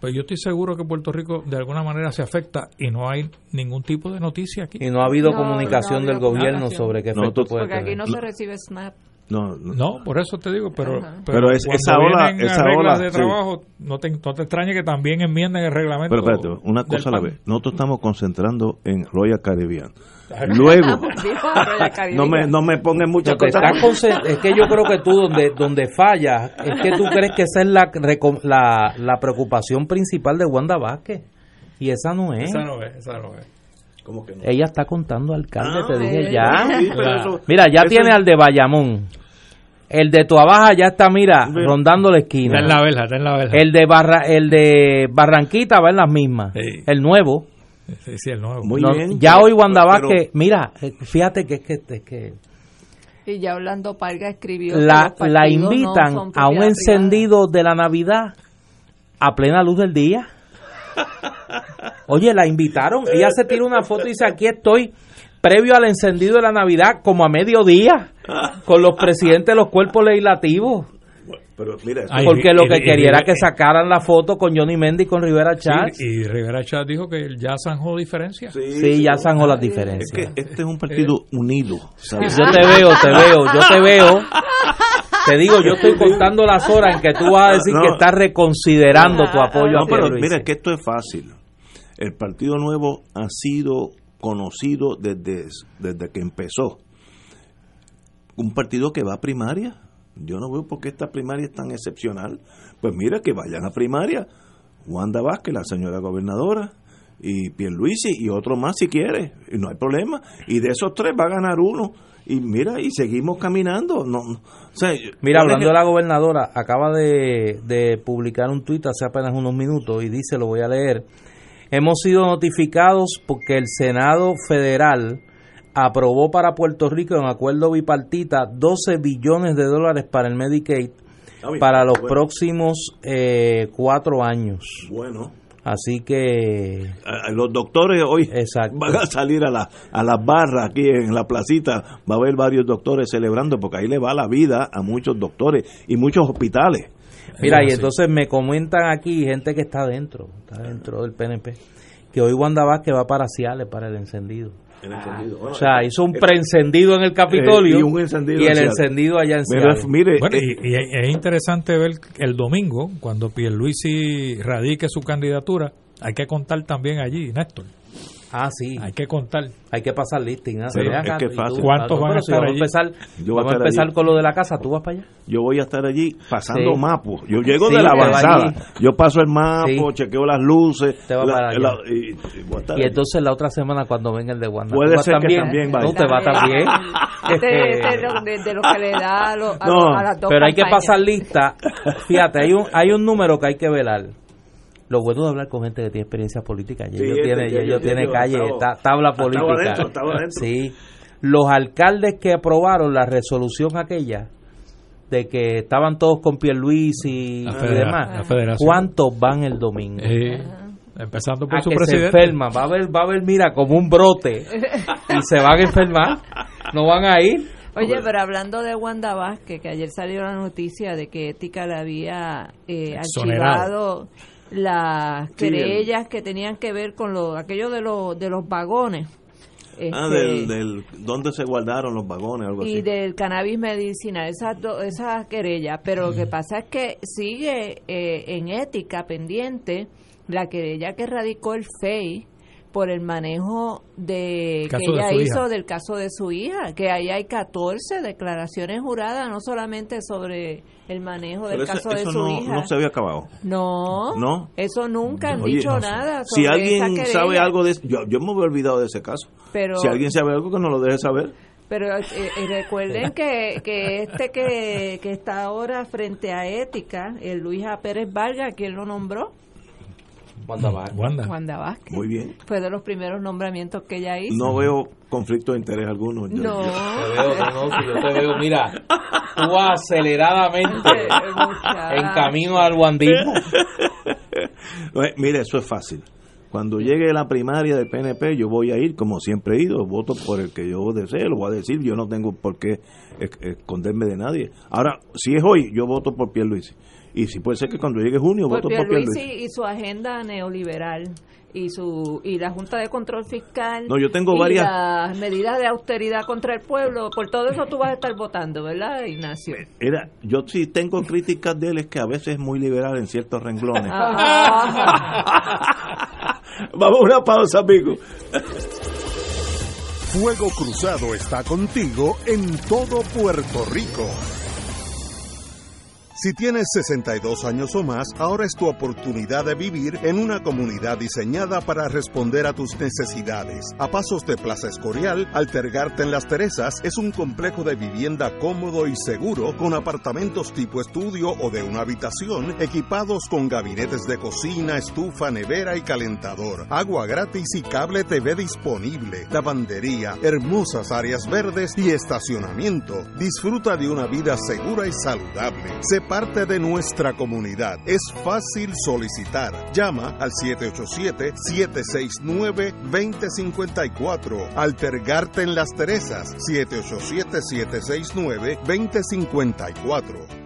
Pues yo estoy seguro que Puerto Rico de alguna manera se afecta y no hay ningún tipo de noticia aquí. Y no ha habido No, comunicación no del gobierno sobre qué No, efecto tú- puede Porque aquí no se recibe SNAP. No, no. No, por eso te digo, pero, Ajá. Pero es- esa ola- esa ola, de sí. trabajo, no, te, no te extrañe que también enmienden el reglamento. Pero espérate, una cosa a la vez. Nosotros estamos concentrando en Royal Caribbean. Luego, no me, no me pongan muchas te cosas. es que yo creo que tú donde donde fallas es que tú crees que esa es la, la, la preocupación principal de Wanda Vázquez y esa no es. Esa no es, esa no es. ¿Cómo que no? Ella está contando alcalde, Ah, te dije eh, ya. Sí, pero eso- Mira, ya eso tiene al de Bayamón. El de Tuabaja ya está, mira, Mira. rondando la Está esquina. en la verja, está en la verja. El de Barra, el de Barranquita va en las mismas. Sí. El nuevo. Sí, sí, el nuevo. Muy No, bien. ya hoy Wanda pero- Vázquez, mira, eh, fíjate que es que, es que Y ya Orlando Parga escribió la, la no invitan a un encendido de la Navidad a plena luz del día. Oye, la invitaron, ella se tira una foto y dice, aquí estoy, previo al encendido de la Navidad, como a mediodía, con los presidentes de los cuerpos legislativos. Pero mira, eso- Porque lo que quería era que sacaran la foto con Johnny Mendy y con Rivera Sí, Chávez. y Rivera Chávez dijo que ya zanjó diferencia. Sí, ya zanjó las Es diferencias. que este es un partido unido. ¿sabes? Yo te veo, te veo, yo te veo. Te digo, yo estoy contando las horas en que tú vas a decir No. que estás reconsiderando tu apoyo No, a pero Pierluisi. mira, que esto es fácil. El Partido Nuevo ha sido conocido desde, desde que empezó. Un partido que va a primaria. Yo no veo por qué esta primaria es tan excepcional. Pues mira, que vayan a primaria. Wanda Vázquez, la señora gobernadora, y Pierluisi, y otro más si quiere. Y no hay problema. Y de esos tres va a ganar uno. Y mira, y seguimos caminando. No, no. O sea, Mira, ¿cuál es hablando de la gobernadora, acaba de, de publicar un tuit hace apenas unos minutos y dice, lo voy a leer, hemos sido notificados porque el Senado Federal aprobó para Puerto Rico en acuerdo bipartita 12 billones de dólares para el Medicaid para los Bueno. próximos eh, cuatro años. Bueno. Así que... A Los doctores hoy van a salir a, la, a las barras aquí en la placita. Va a haber varios doctores celebrando porque ahí le va la vida a muchos doctores y muchos hospitales. Mira, y entonces me comentan aquí gente que está dentro, está dentro del PNP, que hoy Wanda Vázquez va para Ciales para el encendido. El encendido. Bueno, O sea, hizo un eh, preencendido en el Capitolio eh, y un encendido y en el encendido allá en mire, Bueno, eh, y, y es interesante ver el domingo, cuando Pierluisi radique su candidatura, hay que contar también allí, Néstor. Ah, sí. Hay que contar. Hay que pasar. Pero es que tú, fácil. ¿Cuántos van a estar vamos allí? empezar, Yo voy a vamos a empezar allí. con lo de la casa, ¿tú vas para allá? yo voy a estar allí pasando Sí. mapos. Yo llego Sí, de la avanzada. Yo paso el mapo, Sí. chequeo las luces. Te va la- para allá. la- y, allí. entonces la otra semana cuando venga el de Wanda. Puede ¿tú vas ser que también vaya. No, te va también. Este, este es lo- de, de lo que le da a, los- a, No, a las dos pero hay que pasar lista. Fíjate, hay un, hay un número que hay que velar. Lo bueno de hablar con gente que tiene experiencia política. Y Sí, ellos este, tienen, yo calle, tabla estaba política. adentro, estaba adentro. Sí. Los alcaldes que aprobaron la resolución aquella de que estaban todos con Pierluisi y, La y demás, la. ¿cuántos van el domingo? Eh, empezando por a su que se presidente. enferman, va a haber, va a haber, mira, como un brote y se van a enfermar, no van a ir. Oye, pero hablando de Wanda Vázquez, que ayer salió la noticia de que Ética le había eh, archivado las Sí, querellas que tenían que ver con lo, aquello de, los de los vagones. Ah, Este, del, del, ¿Dónde se guardaron los vagones? Algo y así. del cannabis medicinal, esas esas querellas. Pero lo que pasa es que sigue eh, en ética pendiente la querella que radicó el FEI por el manejo de Caso que ella hizo hija. del caso de su hija, que ahí hay 14 declaraciones juradas, no solamente sobre el manejo del eso, caso de su no, hija. no se había acabado. No, ¿No? eso nunca han Oye, dicho no sé. nada. Si sobre alguien esa querella. sabe algo de eso, yo, yo me había olvidado de ese caso. Pero- si alguien sabe algo, que nos lo deje saber. Pero eh, eh, recuerden que, que este que, que está ahora frente a Ética, el Luis A. Pérez Vargas, ¿quién lo nombró? Wanda Vázquez. Wanda. Wanda Vázquez. Muy bien. Fue de los primeros nombramientos que ella hizo. No veo conflicto de interés alguno. Yo- No. yo- Te veo, no, no, si yo te veo, mira, tú aceleradamente en camino al guandismo. Eh, Mire, eso es fácil. Cuando llegue la primaria del PNP, yo voy a ir como siempre he ido, voto por el que yo desee, lo voy a decir, yo no tengo por qué es- esconderme de nadie. Ahora, si es hoy, yo voto por Pierluisi. Y si puede ser que cuando llegue junio, Por voto por Pierluisi. Pierluisi y su agenda neoliberal y su y la Junta de Control Fiscal No, yo tengo y varias- las medidas de austeridad contra el pueblo, por todo eso tú vas a estar votando, ¿verdad, Ignacio? Era, yo sí tengo críticas de él, es que a veces es muy liberal en ciertos renglones. Vamos a una pausa, amigo. Fuego Cruzado está contigo en todo Puerto Rico. Si tienes 62 años o más, ahora es tu oportunidad de vivir en una comunidad diseñada para responder a tus necesidades. A pasos de Plaza Escorial, Altergarte en Las Teresas es un complejo de vivienda cómodo y seguro con apartamentos tipo estudio o de una habitación equipados con gabinetes de cocina, estufa, nevera y calentador, agua gratis y cable TV disponible, lavandería, hermosas áreas verdes y estacionamiento. Disfruta de una vida segura y saludable. Parte de nuestra comunidad. Es fácil solicitar. Llama al 787-769-2054. Altergarte en Las Teresas. 787-769-2054.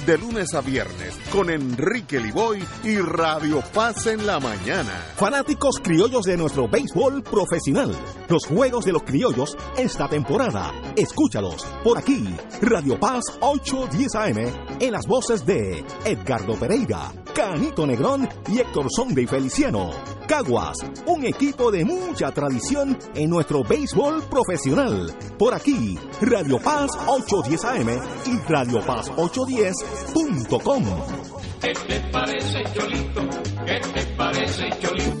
de lunes a viernes con Enrique Liboy y Radio Paz en la mañana. Fanáticos criollos de nuestro béisbol profesional. Los juegos de los criollos esta temporada. Escúchalos por aquí. Radio Paz 810 AM en las voces de Edgardo Pereira, Canito Negrón y Héctor Sonde y Feliciano. Caguas, un equipo de mucha tradición en nuestro béisbol profesional. Por aquí, Radio Paz 810 AM y Radio Paz 810.com. ¿Qué te parece, Cholito? ¿Qué te parece, Cholito?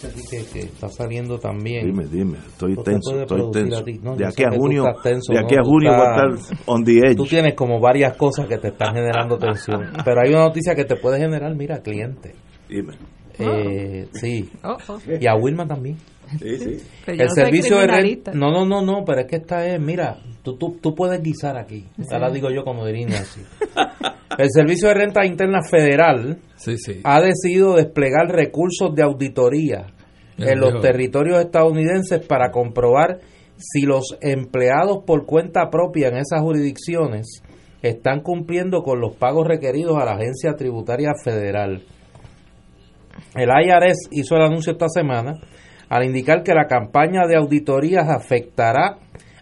Que, que está saliendo también. Dime, dime, estoy Esto te tenso, estoy tenso. a ti. No, de aquí a junio, aquí a junio estar on the edge. Tú tienes como varias cosas que te están generando tensión. Pero hay una noticia que te puede generar, mira, cliente. Dime. Eh, sí. Oh, oh. Y a Wilma también. Sí, sí. El servicio de renta. No, no, no, no, pero es que esta es, mira, tú, tú, tú puedes guisar aquí. Ahora digo yo como diría así. El Servicio de Renta Interna Federal Sí, sí. ha decidido desplegar recursos de auditoría en los territorios estadounidenses para comprobar si los empleados por cuenta propia en esas jurisdicciones están cumpliendo con los pagos requeridos a la Agencia Tributaria Federal. El IRS hizo el anuncio esta semana al indicar que la campaña de auditorías afectará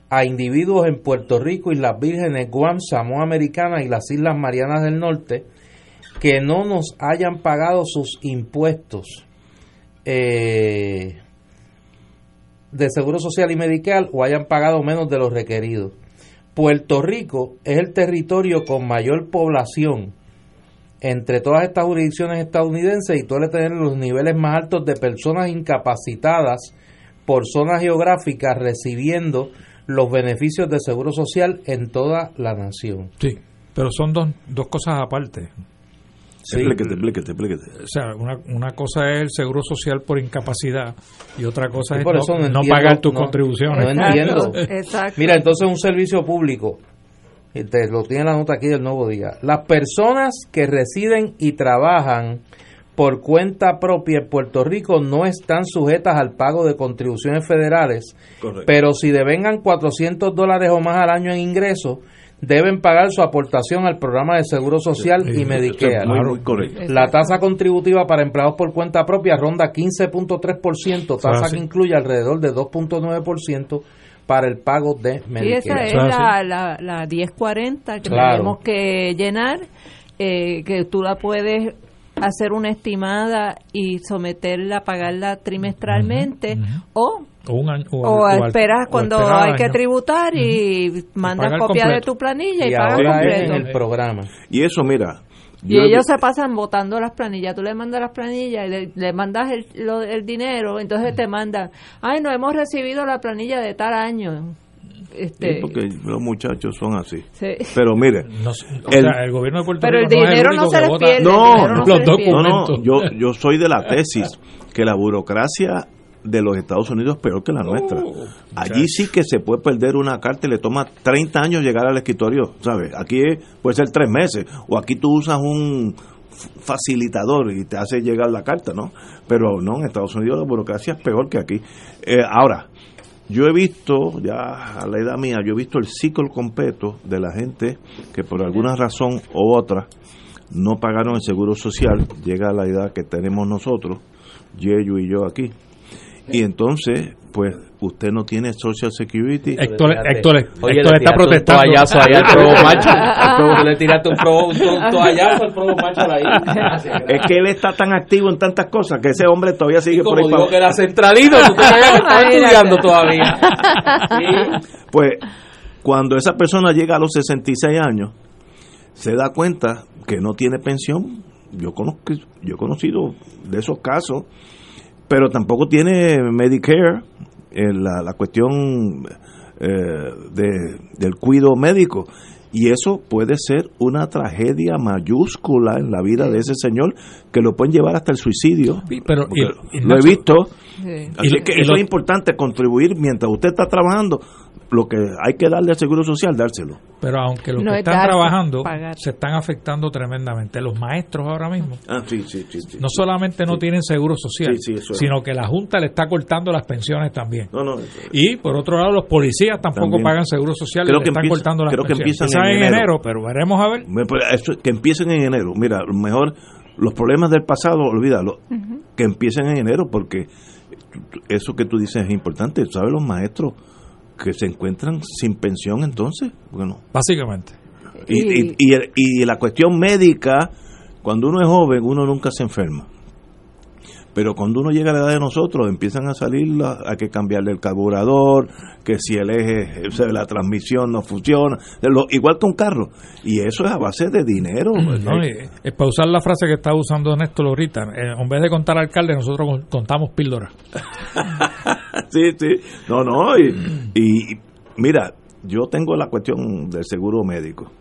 a individuos en Puerto Rico, Islas Vírgenes, Guam, Samoa Americana y las Islas Marianas del Norte que no nos hayan pagado sus impuestos eh, de Seguro Social y Medical o hayan pagado menos de los requeridos. Puerto Rico es el territorio con mayor población entre todas estas jurisdicciones estadounidenses y suele tener los niveles más altos de personas incapacitadas por zona geográfica recibiendo los beneficios de seguro social en toda la nación. Sí, pero son dos, dos cosas aparte. Sí. Explíquete, explíquete, explíquete. O sea, una, una cosa es el seguro social por incapacidad y otra cosa es por no, eso no no entiendo, pagar tus no- contribuciones. no entiendo. Exacto. Mira, entonces un servicio público, y te lo tiene la nota aquí del nuevo día. Las personas que residen y trabajan por cuenta propia en Puerto Rico no están sujetas al pago de contribuciones federales, Correcto. pero si devengan 400 dólares o más al año en ingresos, deben pagar su aportación al programa de Seguro Social Sí, y Medicare. muy, muy correcto. La tasa contributiva para empleados por cuenta propia ronda 15.3%, tasa que incluye alrededor de 2.9% para el pago de Y Medicare. esa es la, la, la 1040 que Claro. tenemos que llenar, eh, que tú la puedes hacer una estimada y someterla, pagarla trimestralmente o O, un año- o- o, al- esperas o cuando hay que tributar y mandas copia de tu planilla y, y pagas ahora completo. el programa. Y eso, mira. Y yo- ellos se pasan votando las planillas. Tú le mandas las planillas y le, le mandas el, lo- el dinero, entonces te mandan, ay, no hemos recibido la planilla de tal año. Este, Sí, porque los muchachos son así. Sí. Pero mire, No sé, o el- sea, el gobierno de Puerto Pero Rico el no es dinero único no se les pierde, no, no los pierde. no, no, documentos. yo, yo soy de la tesis que la burocracia de los Estados Unidos peor que la nuestra. Allí sí que se puede perder una carta y le toma 30 años llegar al escritorio, ¿sabes? Aquí puede ser tres meses, o aquí tú usas un facilitador y te hace llegar la carta, ¿no? Pero no, en Estados Unidos la burocracia es peor que aquí. Eh, ahora, yo he visto, ya a la edad mía, yo he visto el ciclo completo de la gente que por alguna razón u otra no pagaron el seguro social, llega a la edad que tenemos nosotros, Yeyo y yo aquí. Y entonces, pues, usted no tiene Social Security. Héctor, Héctor, Oye, Héctor le está tiraste protestando. Un toallazo allá al probo macho. Le tiraste un, probo, un to- toallazo al probo macho ahí. Es que él está tan activo en tantas cosas que ese hombre todavía sigue por Como ahí digo para- que era centralino, tú Imagínate. estudiando todavía. Sí. Pues cuando esa persona llega a los 66 años, se da cuenta que no tiene pensión. Yo conozco, yo he conocido de esos casos pero tampoco tiene Medicare, eh, la, la cuestión eh, de, del cuido médico. Y eso puede ser una tragedia mayúscula en la vida de ese señor que lo pueden llevar hasta el suicidio. pero Porque y- y lo he visto. Sí. Así Y- que y eso lo- es importante, contribuir mientras usted está trabajando. Lo que hay que darle al Seguro Social, dárselo. Pero aunque los No que es están darse, trabajando pagar. se están afectando tremendamente. Los maestros ahora mismo Ah, sí, sí, sí. sí. no solamente no tienen seguro social, Sí, sí, eso es. sino que la Junta le está cortando las pensiones también. No, no, Y por otro lado, los policías tampoco También. pagan seguro social, Creo le que están empieza- cortando las creo que pensiones. empiezan Quizás en en enero. enero, pero veremos a ver. Eso- que empiecen en enero. Mira, mejor los problemas del pasado, olvídalo. Que empiecen en enero, porque eso que tú dices es importante. ¿Sabes los maestros que se encuentran sin pensión entonces? Bueno, Básicamente. y, y, y, el- y la cuestión médica, cuando uno es joven, uno nunca se enferma. Pero cuando uno llega a la edad de nosotros, empiezan a salir, hay que cambiarle el carburador, que si el eje, o sea, la transmisión no funciona, lo- igual que un carro. Y eso es a base de dinero. No, y, para usar la frase que estaba usando Néstor ahorita, eh, en vez de contar alcalde, nosotros con- contamos píldoras. sí, sí. No, no. Y, y mira, yo tengo la cuestión del seguro médico.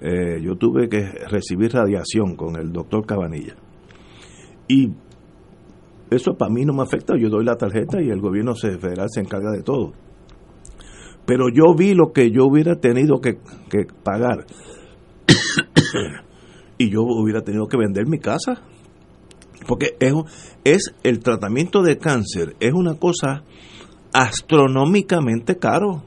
Eh, yo tuve que recibir radiación con el doctor Cabanilla. Y eso para mí no me afecta. Yo doy la tarjeta y el gobierno federal se encarga de todo. Pero yo vi lo que yo hubiera tenido que, que pagar. y yo hubiera tenido que vender mi casa. Porque es, es el tratamiento de cáncer, es una cosa astronómicamente caro.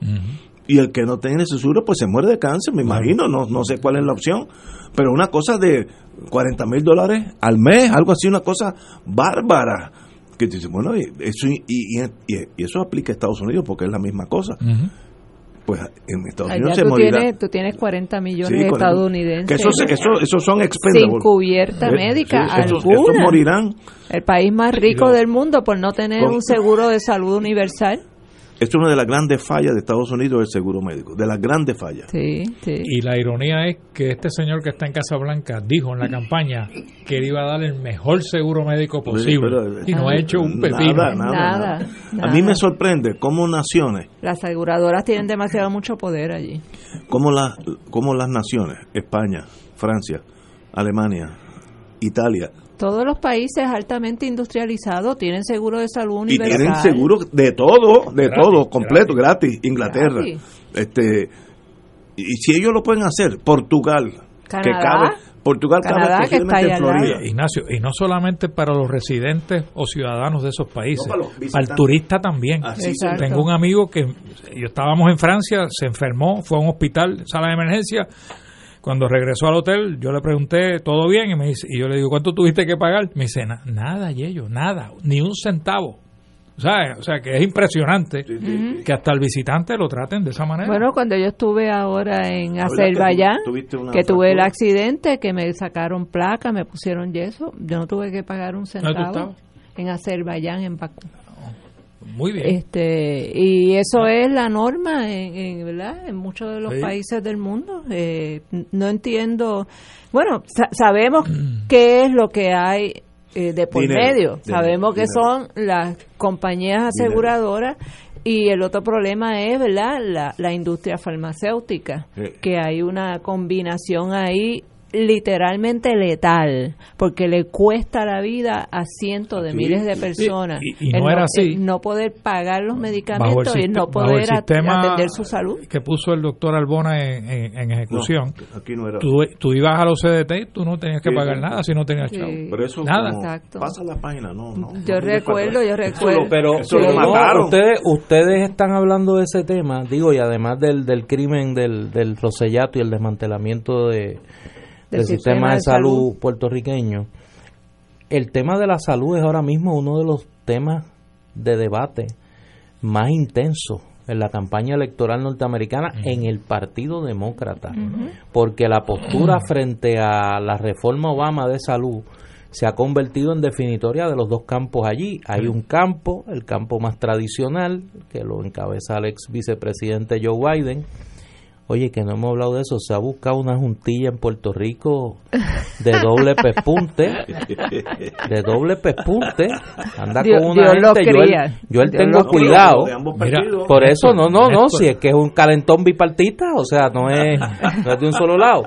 Y el que no tiene ese seguro, pues se muere de cáncer, me imagino, no, no sé cuál es la opción. Pero una cosa de 40 mil dólares al mes, algo así, una cosa bárbara. Que dice, bueno, y eso, y, y- y- y eso aplica a Estados Unidos porque es la misma cosa. Pues en Estados Allá Unidos se morirá. tienes, tú tienes 40 millones Sí, de 40. estadounidenses. Que esos, eso- esos son sin expendables. cubierta Eh, médica sí, esos- alguna. esos morirán. El país más rico del mundo por no tener Con- un seguro de salud universal. Esto es una de las grandes fallas de Estados Unidos, el seguro médico. De las grandes fallas. Sí, sí. Y la ironía es que este señor que está en Casa Blanca dijo en la campaña que él iba a dar el mejor seguro médico posible. Pero- y no ha hecho un pepino. Nada, nada, Nada, nada. A mí me sorprende cómo naciones, Las aseguradoras tienen demasiado mucho poder allí. cómo las, cómo las naciones, España, Francia, Alemania, Italia, Todos los países altamente industrializados tienen seguro de salud y universal. tienen seguro de todo, de Gratis, todo, completo, gratis. Inglaterra, Gratis. este, y si ellos lo pueden hacer, Portugal, que cabe, Portugal Canadá, cabe que está en. Florida. Ignacio, y no solamente para los residentes o ciudadanos de esos países, No, para para, el turista también. Tengo un amigo que yo estábamos en Francia, se enfermó, fue a un hospital, sala de emergencia. Cuando regresó al hotel, yo le pregunté, ¿todo bien? Y, me dice, y yo le digo, ¿cuánto tuviste que pagar? Me dice, "Na- nada, Yello, nada, ni un centavo. O sea, o sea, que es impresionante que hasta el visitante lo traten de esa manera. Bueno, cuando yo estuve ahora en ¿Verdad que Azerbaiyán, tu- que tuve el accidente, que me sacaron placa, me pusieron yeso, yo no tuve que pagar un ¿Dónde tú centavo. En Azerbaiyán, en Bakú. Muy bien. Este, y eso es la norma en, en, ¿verdad? en muchos de los Sí. países del mundo. Eh, no entiendo. Bueno, sa- sabemos qué es lo que hay eh, de por Dinero, medio. dinero, sabemos que dinero. son las compañías aseguradoras. Y el otro problema es, ¿verdad?, la, la industria farmacéutica, Sí. que hay una combinación ahí literalmente letal, porque le cuesta la vida a cientos de Sí. miles de personas. y- no era así. el no poder pagar los medicamentos y el no el poder atender su salud. que puso el doctor Albona en, en- en ejecución. No, aquí no era. Tú, tú ibas a los CDT y tú no tenías que Sí, pagar sí. nada si no tenías Sí. chavo. Pero eso nada. Exacto. pasa la página, no, no. Yo no, recuerdo, yo Eso recuerdo. lo- pero eso lo mataron. ustedes ustedes están hablando de ese tema digo y además del, del crimen del, del Rosellato y el desmantelamiento de, del, sistema, de salud, puertorriqueño el tema de la salud es ahora mismo uno de los temas de debate más intensos en la campaña electoral norteamericana en el Partido Demócrata porque la postura frente a la reforma Obama de salud se ha convertido en definitoria de los dos campos allí. Hay un campo, el campo más tradicional, que lo encabeza el ex vicepresidente Joe Biden, Oye, que no hemos hablado de eso. Se ha buscado una juntilla en Puerto Rico de doble pespunte. De doble pespunte. Anda Dios- con una Dios gente. Yo él, yo él Dios tengo cuidado. Mira. Por eso, no, no, no. Si es que es un calentón bipartita, o sea, no es, no es de un solo lado.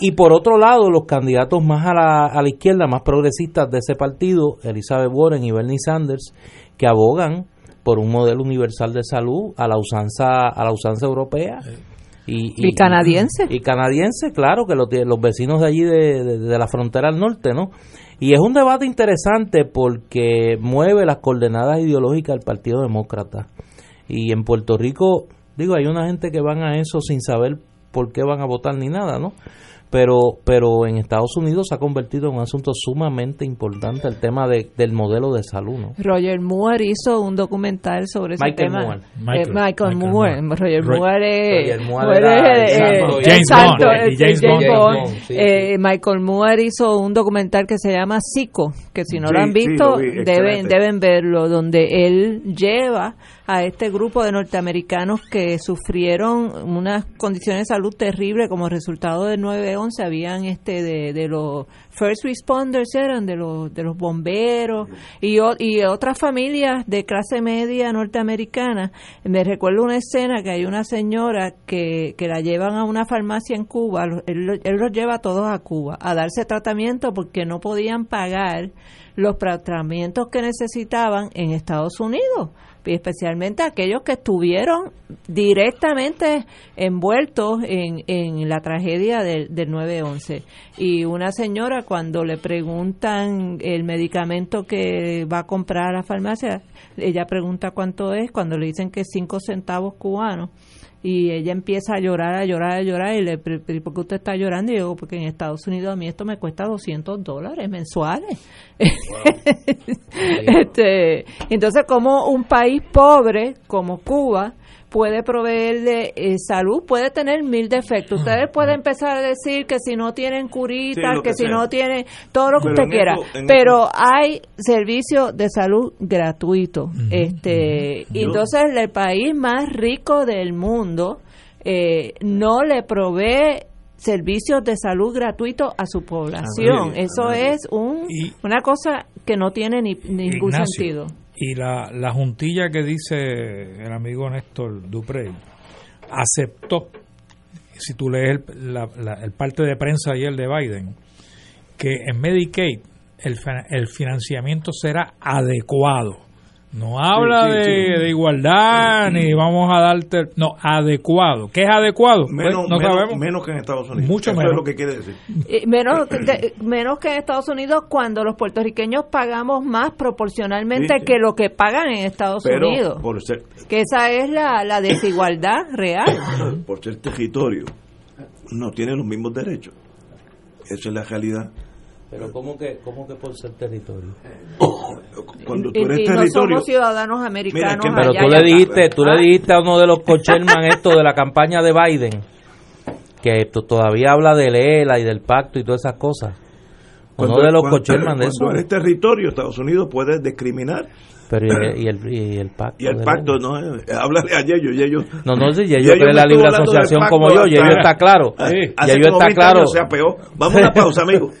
Y por otro lado, los candidatos más a la, a la izquierda, más progresistas de ese partido, Elizabeth Warren y Bernie Sanders, que abogan por un modelo universal de salud a la usanza, a la usanza europea. Y, Y canadiense. Y canadiense, claro, que lo tienen los vecinos de allí de, de- de la frontera al norte, ¿no? Y es un debate interesante porque mueve las coordenadas ideológicas del Partido Demócrata. Y en Puerto Rico, digo, hay una gente que van a eso sin saber por qué van a votar ni nada, ¿no? Pero, pero en Estados Unidos se ha convertido en un asunto sumamente importante el tema de- del modelo de salud, ¿no? Roger Moore hizo un documental sobre ese Michael tema. Moore. Eh, Michael- Michael, Michael Moore. Moore. Roger Roy- Moore Moore eh. James Bond, eh, Eh, Michael Moore hizo un documental que se llama Psico, que si no lo han sí, visto lo vi, deben deben verlo, donde él lleva a este grupo de norteamericanos que sufrieron unas condiciones de salud terribles como resultado del 9/11, habían este de, de los first responders eran de los de los bomberos y, y otras familias de clase media norteamericana. Me recuerdo una escena que hay una señora que, que la llevan a una farmacia en Cuba, él, él los lleva a todos a Cuba a darse tratamiento porque no podían pagar los tratamientos que necesitaban en Estados Unidos especialmente aquellos que estuvieron directamente envueltos en, en la tragedia del, del 9-11. Y una señora cuando le preguntan el medicamento que va a comprar a la farmacia, ella pregunta cuánto es, cuando le dicen que es 5 centavos cubanos. Y ella empieza a llorar, a llorar, a llorar. Y le pre- pre- ¿por qué usted está llorando? Y yo digo, porque en Estados Unidos a mí esto me cuesta 200 dólares mensuales. este, entonces, como un país pobre como Cuba puede proveerle eh, salud, puede tener mil defectos. Ustedes pueden empezar a decir que si no tienen curitas, Sí, que, que si no tienen todo lo que Pero usted quiera, eso- pero hay servicios de salud gratuitos. este, y entonces el país más rico del mundo eh, no le provee servicios de salud gratuitos a su población. Eso es un, Y- una cosa que no tiene ni, ningún Ignacio, sentido. Y la, la juntilla que dice el amigo Néstor Duprey aceptó, si tú lees el, la- la- el parte de prensa ayer de Biden, que en Medicaid el, el financiamiento será adecuado. No habla sí, de, sí. de igualdad ni vamos a darte. No, adecuado. ¿Qué es adecuado? Pues, Menos, no menos- sabemos. menos que en Estados Unidos. Mucho Eso menos. es lo que quiere decir. Eh, menos, de- menos que en Estados Unidos cuando los puertorriqueños pagamos más proporcionalmente Sí. que lo que pagan en Estados Pero Unidos. por ser, Que esa es la, la desigualdad real. por ser territorio, no tiene los mismos derechos. Esa es la realidad. Pero ¿cómo que, cómo que por ser territorio? Cuando tú eres y no territorio, somos ciudadanos americanos. que- Pero allá tú le dijiste, tú Ah, le dijiste a uno de los cocherman esto de la campaña de Biden, que esto todavía habla del ELA y del pacto y todas esas cosas. Uno cuando- de los cuando- cocherman de Cuando eso. eres territorio, Estados Unidos puede discriminar. Pero y, y el, y el pacto. Y el pacto, no, eh, háblale a Yello, Yello. No, no, Yello cree me la libre asociación como yo, Yello está claro. Yello como está 20 claro. Vamos a una pausa, amigo.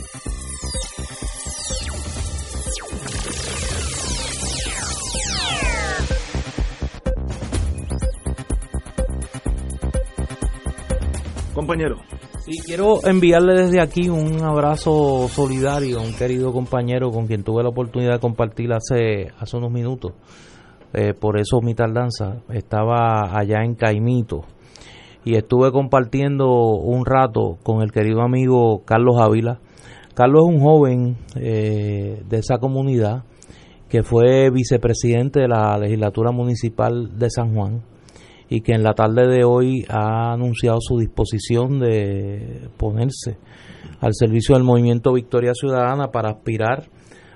Compañero. Sí, quiero enviarle desde aquí un abrazo solidario a un querido compañero con quien tuve la oportunidad de compartir hace, hace unos minutos. Eh, por eso mi tardanza. Estaba allá en Caimito y estuve compartiendo un rato con el querido amigo Carlos Ávila. Carlos es un joven eh, de esa comunidad que fue vicepresidente de la legislatura municipal de San Juan y que en la tarde de hoy ha anunciado su disposición de ponerse al servicio del movimiento Victoria Ciudadana para aspirar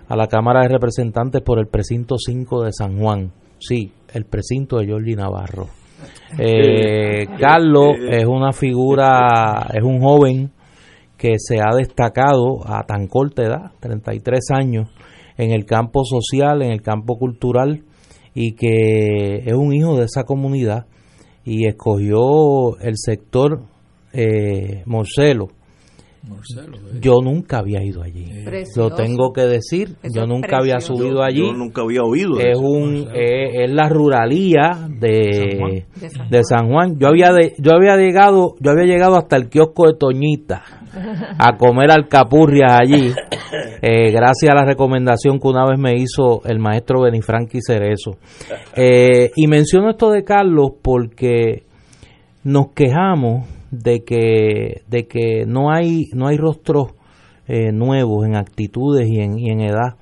a la Cámara de Representantes por el precinto 5 de San Juan. Sí, el precinto de Jordi Navarro. Eh, Carlos es una figura, es un joven que se ha destacado a tan corta edad, 33 años, en el campo social, en el campo cultural, y que es un hijo de esa comunidad y escogió el sector eh, Morcelo. Yo nunca había ido allí. Lo tengo que decir. yo nunca había subido allí. Yo nunca había oído. Es un eh, es la ruralía de, de San Juan. Yo había de, yo había llegado yo había llegado hasta el kiosco de Toñita a comer alcapurrias allí. eh, gracias a la recomendación que una vez me hizo el maestro Benifranqui Cerezo. Eh, y menciono esto de Carlos porque nos quejamos de que de que no hay no hay rostros eh, nuevos en actitudes y en, y en edad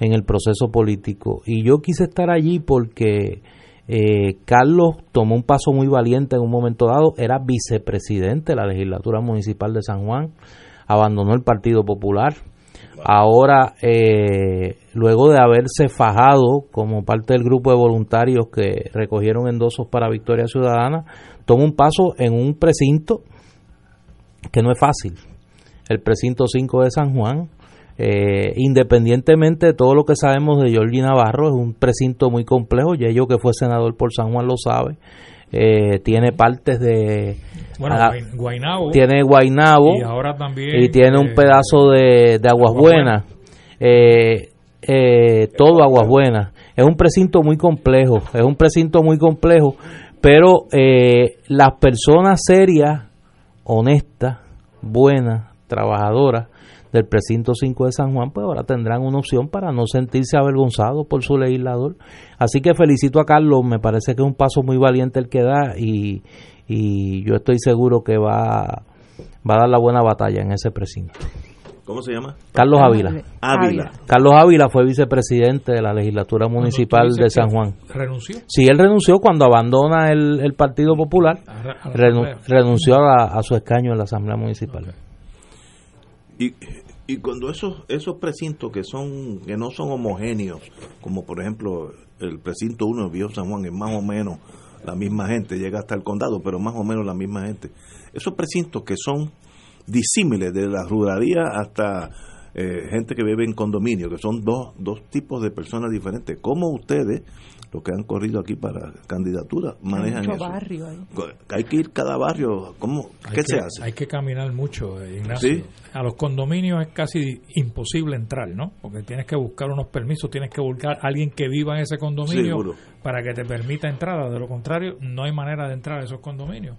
en el proceso político. Y yo quise estar allí porque eh, Carlos tomó un paso muy valiente en un momento dado. Era vicepresidente de la legislatura municipal de San Juan. Abandonó el Partido Popular ahora eh, luego de haberse fajado como parte del grupo de voluntarios que recogieron endosos para Victoria Ciudadana toma un paso en un precinto que no es fácil, el precinto 5 de San Juan, eh, independientemente de todo lo que sabemos de Jordi Navarro, es un precinto muy complejo, y yo que fue senador por San Juan lo sabe, eh, tiene partes de... Bueno, Guay- Guaynabo. Tiene Guainabo Y ahora también, y tiene un eh, pedazo de, de Aguas Buenas. Eh, eh, todo Aguas Buenas. Es un precinto muy complejo, es un precinto muy complejo, pero eh, las personas serias, honestas, buenas, trabajadoras del precinto 5 de San Juan, pues ahora tendrán una opción para no sentirse avergonzados por su legislador. Así que felicito a Carlos, me parece que es un paso muy valiente el que da y, y yo estoy seguro que va, va a dar la buena batalla en ese precinto. ¿Cómo se llama? Carlos Ávila. Ávila. Carlos Ávila fue vicepresidente de la legislatura municipal de San Juan. renunció. Sí, él renunció cuando abandona el, el Partido Popular, A- a la renunció a, a su escaño en la Asamblea Municipal. Y, y cuando esos esos precintos que son que no son homogéneos, como por ejemplo el precinto 1 de Viejo San Juan es más o menos la misma gente, llega hasta el condado, pero más o menos la misma gente. Esos precintos que son disímiles de la ruralía hasta eh, gente que vive en condominio, que son dos, dos tipos de personas diferentes. ¿Cómo ustedes, los que han corrido aquí para candidatura, manejan mucho eso? barrio ahí. Hay que ir cada barrio, ¿cómo? Hay ¿qué que- se hace? Hay que caminar mucho, eh, Ignacio. Sí. A los condominios es casi imposible entrar, ¿no? Porque tienes que buscar unos permisos, tienes que buscar a alguien que viva en ese condominio Seguro. para que te permita entrada. De lo contrario, no hay manera de entrar a esos condominios.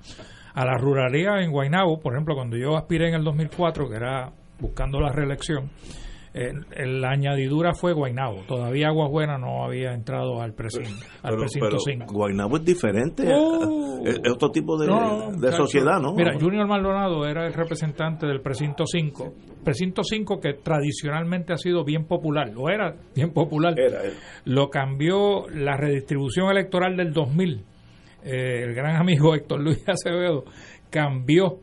A la ruralidad en Guaynabo, por ejemplo, cuando yo aspiré en el 2004, que era buscando la reelección, la añadidura fue Guaynabo. Todavía Aguas Buenas no había entrado al precinto, al precinto pero 5. Guaynabo es diferente, Oh. es, es otro tipo de, No, sociedad, ¿no? Mira, Junior Maldonado era el representante del precinto 5. Precinto 5 que tradicionalmente ha sido bien popular, lo era bien popular. Lo cambió la redistribución electoral del 2000. Eh, el gran amigo Héctor Luis Acevedo cambió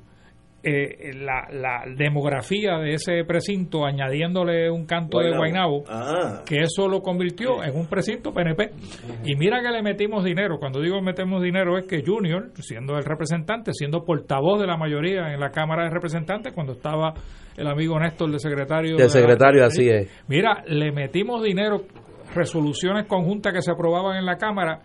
eh, la, la demografía de ese precinto añadiéndole un canto de. Guaynabo Ah. que eso lo convirtió en un precinto PNP. Y mira que le metimos dinero. Cuando digo metemos dinero es que Junior, siendo el representante, siendo portavoz de la mayoría en la Cámara de Representantes, cuando estaba el amigo Néstor de secretario. De secretario, así es. Mira, le metimos dinero, resoluciones conjuntas que se aprobaban en la Cámara.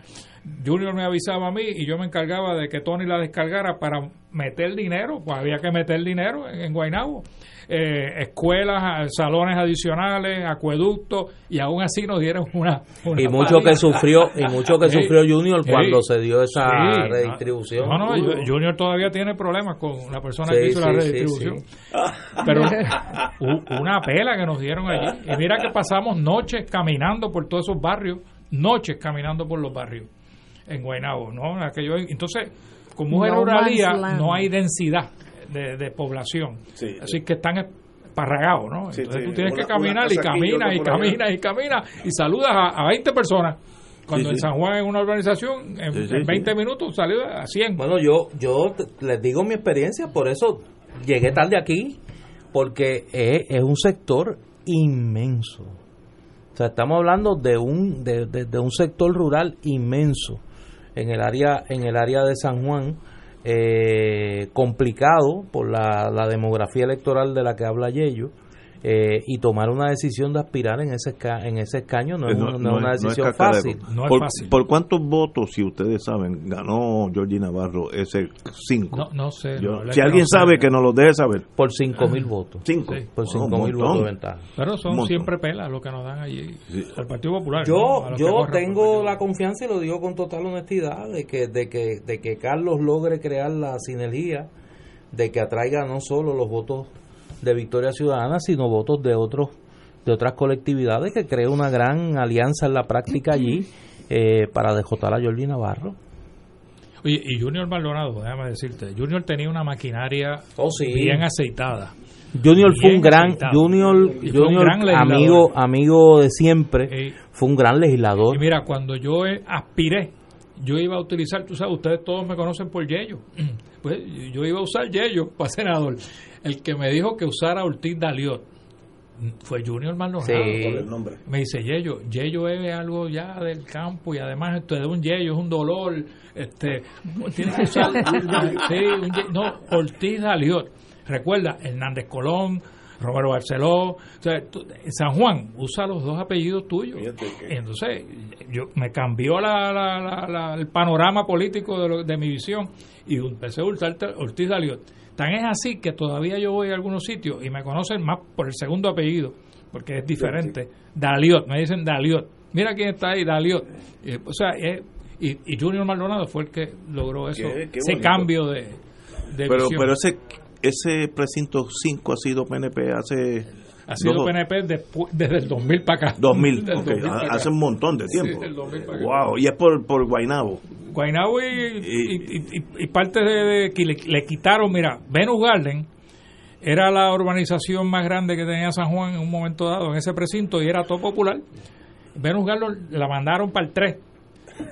Junior me avisaba a mí y yo me encargaba de que Tony la descargara para meter dinero, pues había que meter dinero en, en Guaynabo. Eh, escuelas, salones adicionales, acueductos, y aún así nos dieron una... una y mucho que sufrió y mucho que Sí, sufrió Junior sí, cuando se dio esa sí, redistribución No, no. Junior todavía tiene problemas con la persona Sí, que hizo la sí, redistribución. sí. Pero una pela que nos dieron allí. Y mira que pasamos noches caminando por todos esos barrios, noches caminando por los barrios en Guaynabo, ¿no? Aquello, entonces, como es No ruralía, man's land. no hay densidad de, de población. Así que están esparragados, ¿no? Sí, Entonces sí, tú tienes una- que caminar y aquí, caminas y caminas y caminas y saludas a, a 20 personas. Cuando Sí, en sí. San Juan en una urbanización, en, Sí, sí, en sí. 20 minutos salió a 100. Bueno, yo, yo les digo mi experiencia, por eso llegué tarde aquí, porque es, es un sector inmenso. O sea, estamos hablando de un, de, de- de un sector rural inmenso en el área, en el área de San Juan, eh, complicado por la, la demografía electoral de la que habla Yello. Eh, y tomar una decisión de aspirar en ese en ese escaño no es, una, no es una decisión fácil. por, ¿Por cuántos votos, si ustedes saben, ganó Georgie Navarro ese 5? No, no sé. Yo- no, si alguien no sé. sabe, que nos lo deje saber. Por 5 mil votos. 5. Por 5 mil votos de ventaja. Pero son siempre pelas lo que nos dan allí. Al Partido Popular. Yo, ¿no? Yo tengo la confianza y lo digo con total honestidad de que, de que, de que Carlos logre crear la sinergia de que atraiga no solo los votos de Victoria Ciudadana, sino votos de otros de otras colectividades que cree una gran alianza en la práctica allí eh, para dejotar a Jordi Navarro. Oye, y Junior Maldonado, déjame decirte, Junior tenía una maquinaria Oh, sí. bien aceitada. Junior fue un gran aceitado. Junior, fue un Junior gran amigo amigo de siempre, Sí. fue un gran legislador. Y mira, cuando yo eh, aspiré, yo iba a utilizar, tú sabes, ustedes todos me conocen por Yello. Pues yo iba a usar Yello para senador. El que me dijo que usara Ortiz Daliot fue Junior Maldonado. Sí. Por el nombre. Me dice Yello, Yello es algo ya del campo y además esto es un Yello, es un dolor. Este, tienes que usar. sí, un Yello. no, Ortiz Daliot. Recuerda, Hernández Colón, Romero Barceló, o sea, tú- San Juan, usa los dos apellidos tuyos. Entonces, yo me cambió la, la- la- la- el panorama político de, lo- de mi visión y empecé a usar Ortiz Daliot. Tan es así que todavía yo voy a algunos sitios y me conocen más por el segundo apellido, porque es diferente. Daliot, me dicen Daliot. Mira quién está ahí, Daliot. Y, o sea, es- y, y Junior Maldonado fue el que logró eso, Qué- qué ese cambio de, de Pero, visión. pero ese, ese precinto 5 ha sido PNP hace... ha sido PNP despu- desde el 2000 para acá. 2000, Del ok, 2000 para acá. hace un montón de Sí, tiempo. del 2000 para acá. wow, y es por, por Guaynabo. Guaynabo y, y, y- y- y parte de, de que le, le quitaron, mira, Venus Garden era la urbanización más grande que tenía San Juan en un momento dado en ese precinto y era todo popular. Venus Garden la mandaron para el 3,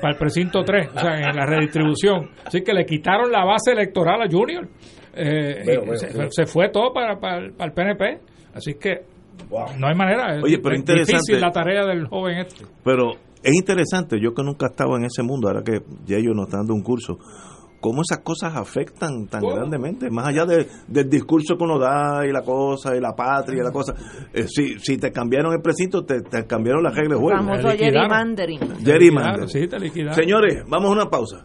para el precinto 3, o sea, en la redistribución. Así que le quitaron la base electoral a Junior. Eh, Veo, y veo, se, fue todo para, para, para el PNP. Así que no hay manera. Oye, pero es interesante. difícil la tarea del joven este. Pero es interesante, yo que nunca he estado en ese mundo, ahora que ya ellos nos están dando un curso, cómo esas cosas afectan tan grandemente, más allá de, del discurso que uno da y la cosa, y la patria y la cosa. Eh, si, si te cambiaron el precinto, te, te cambiaron las reglas de juego. famoso gerrymandering. Gerrymandering. Sí, te liquidaron. Señores, vamos a una pausa.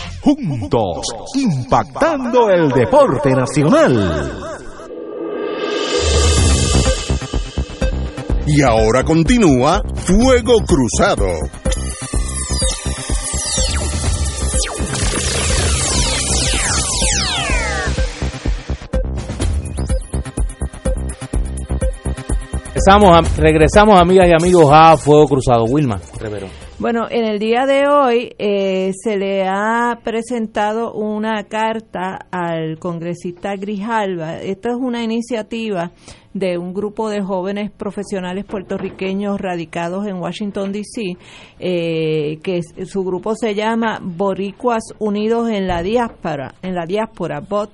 juntos, impactando el deporte nacional. Y ahora continúa Fuego Cruzado. Regresamos, amigas y amigos, a Fuego Cruzado. Wilma, Rivero. Bueno, en el día de hoy eh, se le ha presentado una carta al congresista Grijalva. Esta es una iniciativa de un grupo de jóvenes profesionales puertorriqueños radicados en Washington, D.C., eh, que su grupo se llama Boricuas Unidos en la Diáspora, en la diáspora, BOT.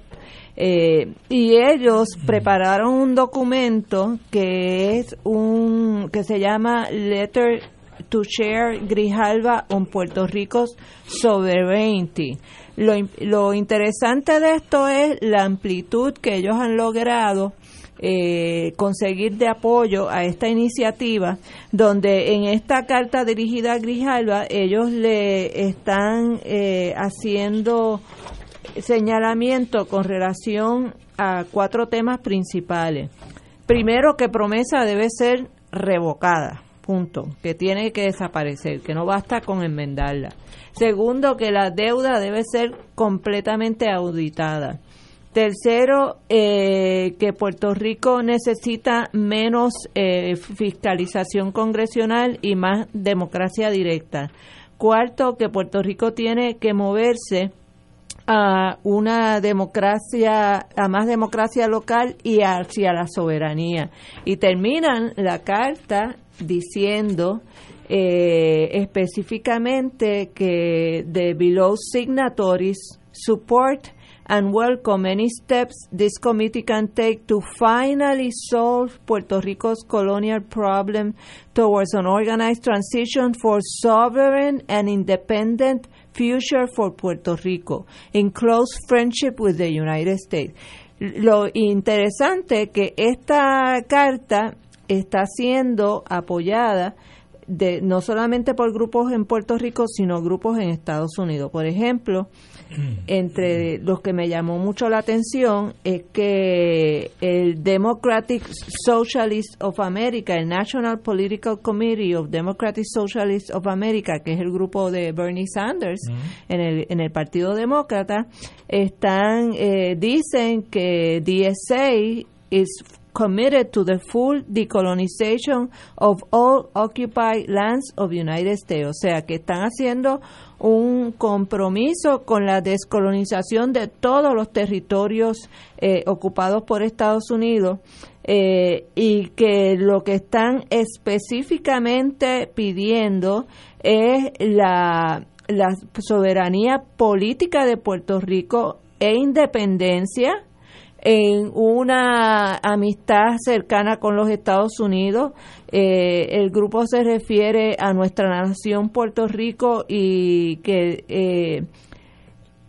Eh, y ellos prepararon un documento que es un que se llama Letter to Share Grijalva on Puerto Rico's Sovereignty. Lo, lo interesante de esto es la amplitud que ellos han logrado eh, conseguir de apoyo a esta iniciativa, donde en esta carta dirigida a Grijalva ellos le están eh, haciendo señalamiento con relación a cuatro temas principales. Primero, que promesa debe ser revocada, punto, que tiene que desaparecer, que no basta con enmendarla. Segundo, que la deuda debe ser completamente auditada. Tercero, eh, que Puerto Rico necesita menos eh, fiscalización congresional y más democracia directa. Cuarto, que Puerto Rico tiene que moverse a una democracia, a más democracia local y hacia la soberanía. Y terminan la carta diciendo eh, específicamente que the below signatories support and welcome any steps this committee can take to finally solve Puerto Rico's colonial problem towards an organized transition for sovereign and independent future for Puerto Rico in close friendship with the United States. Lo interesante que esta carta está siendo apoyada de, no solamente por grupos en Puerto Rico, sino grupos en Estados Unidos. Por ejemplo, entre los que me llamó mucho la atención es que el Democratic Socialists of America, el National Political Committee of Democratic Socialists of America, que es el grupo de Bernie Sanders en, el, en el Partido Demócrata, están eh, dicen que DSA is committed to the full decolonization of all occupied lands of United States. O sea, que están haciendo un compromiso con la descolonización de todos los territorios eh, ocupados por Estados Unidos eh, y que lo que están específicamente pidiendo es la, la soberanía política de Puerto Rico e independencia en una amistad cercana con los Estados Unidos. Eh, el grupo se refiere a nuestra nación Puerto Rico y que eh,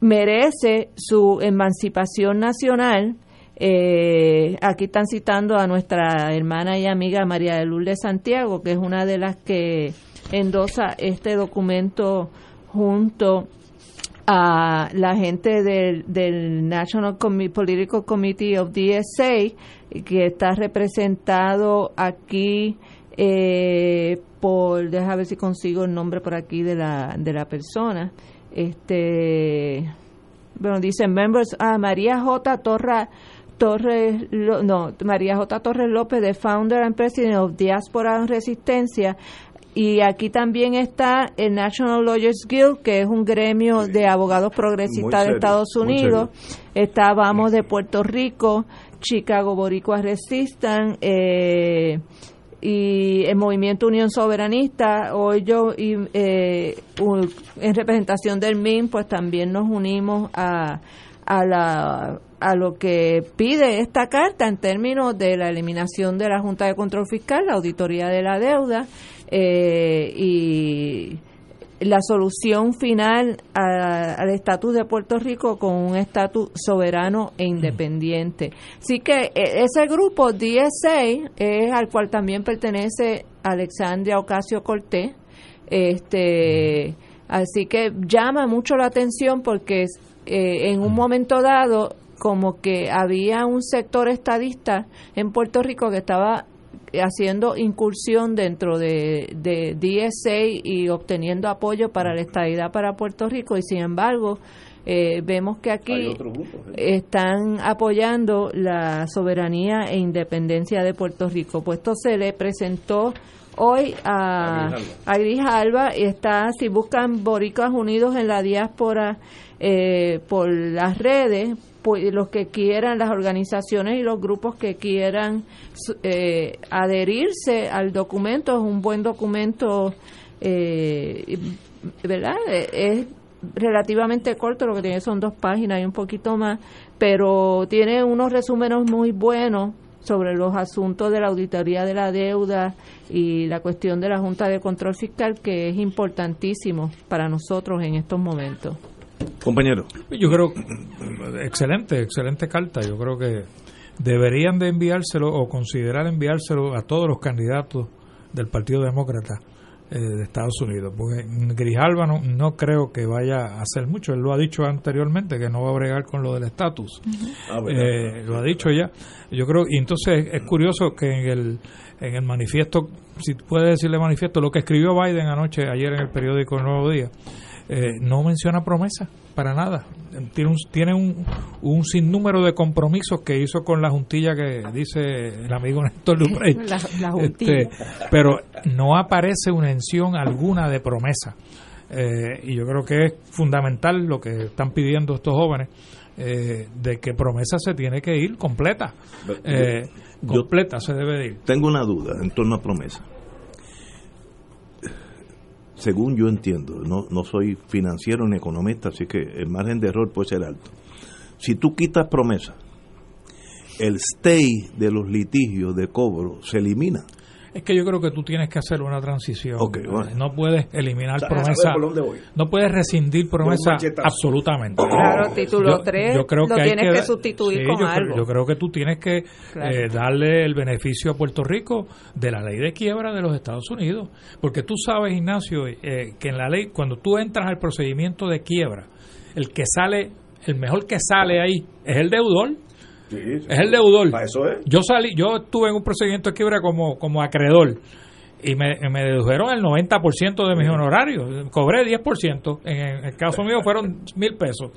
merece su emancipación nacional. Eh, aquí están citando a nuestra hermana y amiga María de Lourdes Santiago, que es una de las que endosa este documento junto a la gente del, del National Political Committee of DSA, que está representado aquí eh, por, déjame ver si consigo el nombre por aquí de la, de la persona. Este, bueno, dice members, ah, María J. Torra, Torres, no, María J. Torres López, de Founder and President of Diaspora Resistencia, y aquí también está el National Lawyers Guild, que es un gremio de abogados progresistas de Estados Unidos. Está Vamos de Puerto Rico, Chicago Boricua Resistan, eh, y el Movimiento Unión Soberanista. Hoy yo, y, eh, en representación del MIN, pues también nos unimos a, a la a lo que pide esta carta en términos de la eliminación de la Junta de Control Fiscal, la auditoría de la deuda, eh, y la solución final al estatus de Puerto Rico con un estatus soberano e independiente. Así que e, ese grupo DSA es al cual también pertenece Alexandria Ocasio Cortés. Este, así que llama mucho la atención porque eh, en un momento dado como que había un sector estadista en Puerto Rico que estaba haciendo incursión dentro de, de DSA y obteniendo apoyo para la estadidad para Puerto Rico. Y sin embargo eh, vemos que aquí están apoyando la soberanía e independencia de Puerto Rico. Pues esto se le presentó hoy a, a Gris Alba y está, si buscan Boricos Unidos en la diáspora eh, por las redes, pues, los que quieran, las organizaciones y los grupos que quieran eh, adherirse al documento, es un buen documento, eh, ¿verdad? Es relativamente corto, lo que tiene son dos páginas y un poquito más, pero tiene unos resúmenes muy buenos sobre los asuntos de la auditoría de la deuda y la cuestión de la Junta de Control Fiscal, que es importantísimo para nosotros en estos momentos. Compañero. Yo creo, excelente, excelente carta. Yo creo que deberían de enviárselo o considerar enviárselo a todos los candidatos del Partido Demócrata eh, de Estados Unidos. Porque Grijalva no, no, creo que vaya a hacer mucho. Él lo ha dicho anteriormente, que no va a bregar con lo del estatus. Ah, eh, lo ha dicho ya. Yo creo, y entonces es curioso que en el, en el manifiesto, si puede decirle manifiesto, lo que escribió Biden anoche, ayer en el periódico El Nuevo Día, eh, no menciona promesa para nada. Tiene, un, tiene un, un, sinnúmero de compromisos que hizo con la juntilla que dice el amigo Néstor Luprey. Este, pero no aparece una mención alguna de promesa. Eh, y yo creo que es fundamental lo que están pidiendo estos jóvenes, eh, de que promesa se tiene que ir completa. completa se debe ir. Tengo una duda en torno a promesa según yo entiendo, no, no soy financiero ni economista, así que el margen de error puede ser alto. si tú quitas promesa, el stay de los litigios de cobro se elimina. Es que yo creo que tú tienes que hacer una transición. No puedes eliminar O sea, promesa. a ver por dónde voy. No puedes rescindir promesa absolutamente. Claro, título Yo- 3 yo creo lo que tienes que, sustituir sí, con yo creo- algo. yo creo que tú tienes que Claro. eh, darle el beneficio a Puerto Rico de la ley de quiebra de los Estados Unidos. Porque tú sabes, Ignacio, eh, que en la ley, cuando tú entras al procedimiento de quiebra, el que sale, el mejor que sale ahí es el deudor. Es el deudor. Yo salí, yo estuve en un procedimiento de quiebra como, como acreedor y me, me dedujeron el 90% de mis honorarios. Cobré 10%. En el caso mío fueron mil pesos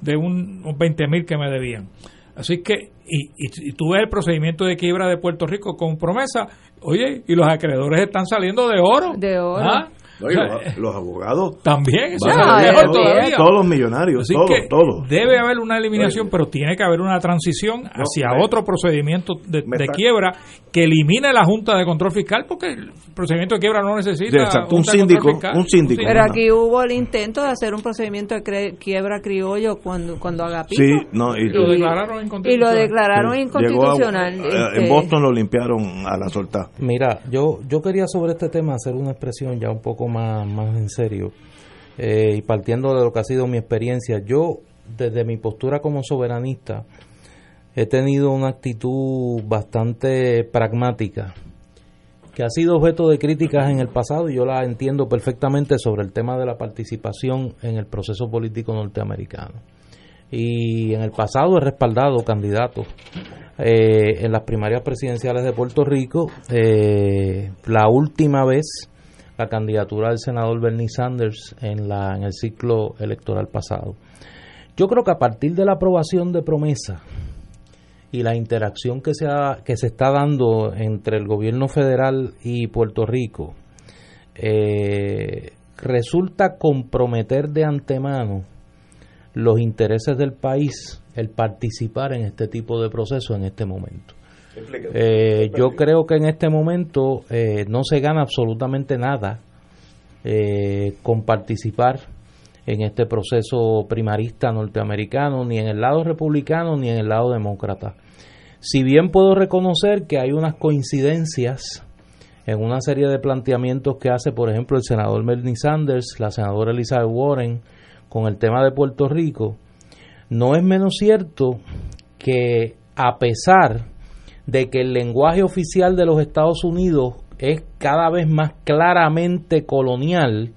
de un, un 20 mil que me debían. Así que, y, y, ves el procedimiento de quiebra de Puerto Rico con promesa, oye, y los acreedores están saliendo de oro. De oro. ¿Ah? Los, los abogados También, eso es mejor todavía. todos los millonarios, Así todos, que todos. debe haber una eliminación, pero tiene que haber una transición hacia me- otro procedimiento de, me de está- quiebra que elimine la Junta de Control Fiscal, porque el procedimiento de quiebra no necesita. Exacto, un síndico, Fiscal. un síndico. Pero aquí hubo el intento de hacer un procedimiento de cre- quiebra criollo cuando cuando Agapito. Sí, no, y, Lo declararon Y lo inconstitucional. declararon Sí, inconstitucional. llegó a- eh, este, en Boston lo limpiaron a la soltada. Mira, yo, yo quería sobre este tema hacer una expresión ya un poco más, más en serio. Eh, y partiendo de lo que ha sido mi experiencia, yo desde mi postura como soberanista he tenido una actitud bastante pragmática que ha sido objeto de críticas en el pasado y yo la entiendo perfectamente sobre el tema de la participación en el proceso político norteamericano. Y en el pasado he respaldado candidatos eh, en las primarias presidenciales de Puerto Rico. Eh, la última vez, la candidatura del senador Bernie Sanders en, la, en el ciclo electoral pasado. Yo creo que a partir de la aprobación de promesa y la interacción que se, ha- que se está dando entre el gobierno federal y Puerto Rico, eh, resulta comprometer de antemano los intereses del país el participar en este tipo de proceso en este momento. Eh, yo creo que en este momento eh, no se gana absolutamente nada eh, con participar en este proceso primarista norteamericano, ni en el lado republicano ni en el lado demócrata. Si bien puedo reconocer que hay unas coincidencias en una serie de planteamientos que hace, por ejemplo, el senador Bernie Sanders, la senadora Elizabeth Warren, con el tema de Puerto Rico, no es menos cierto que a pesar de que el lenguaje oficial de los Estados Unidos es cada vez más claramente colonial,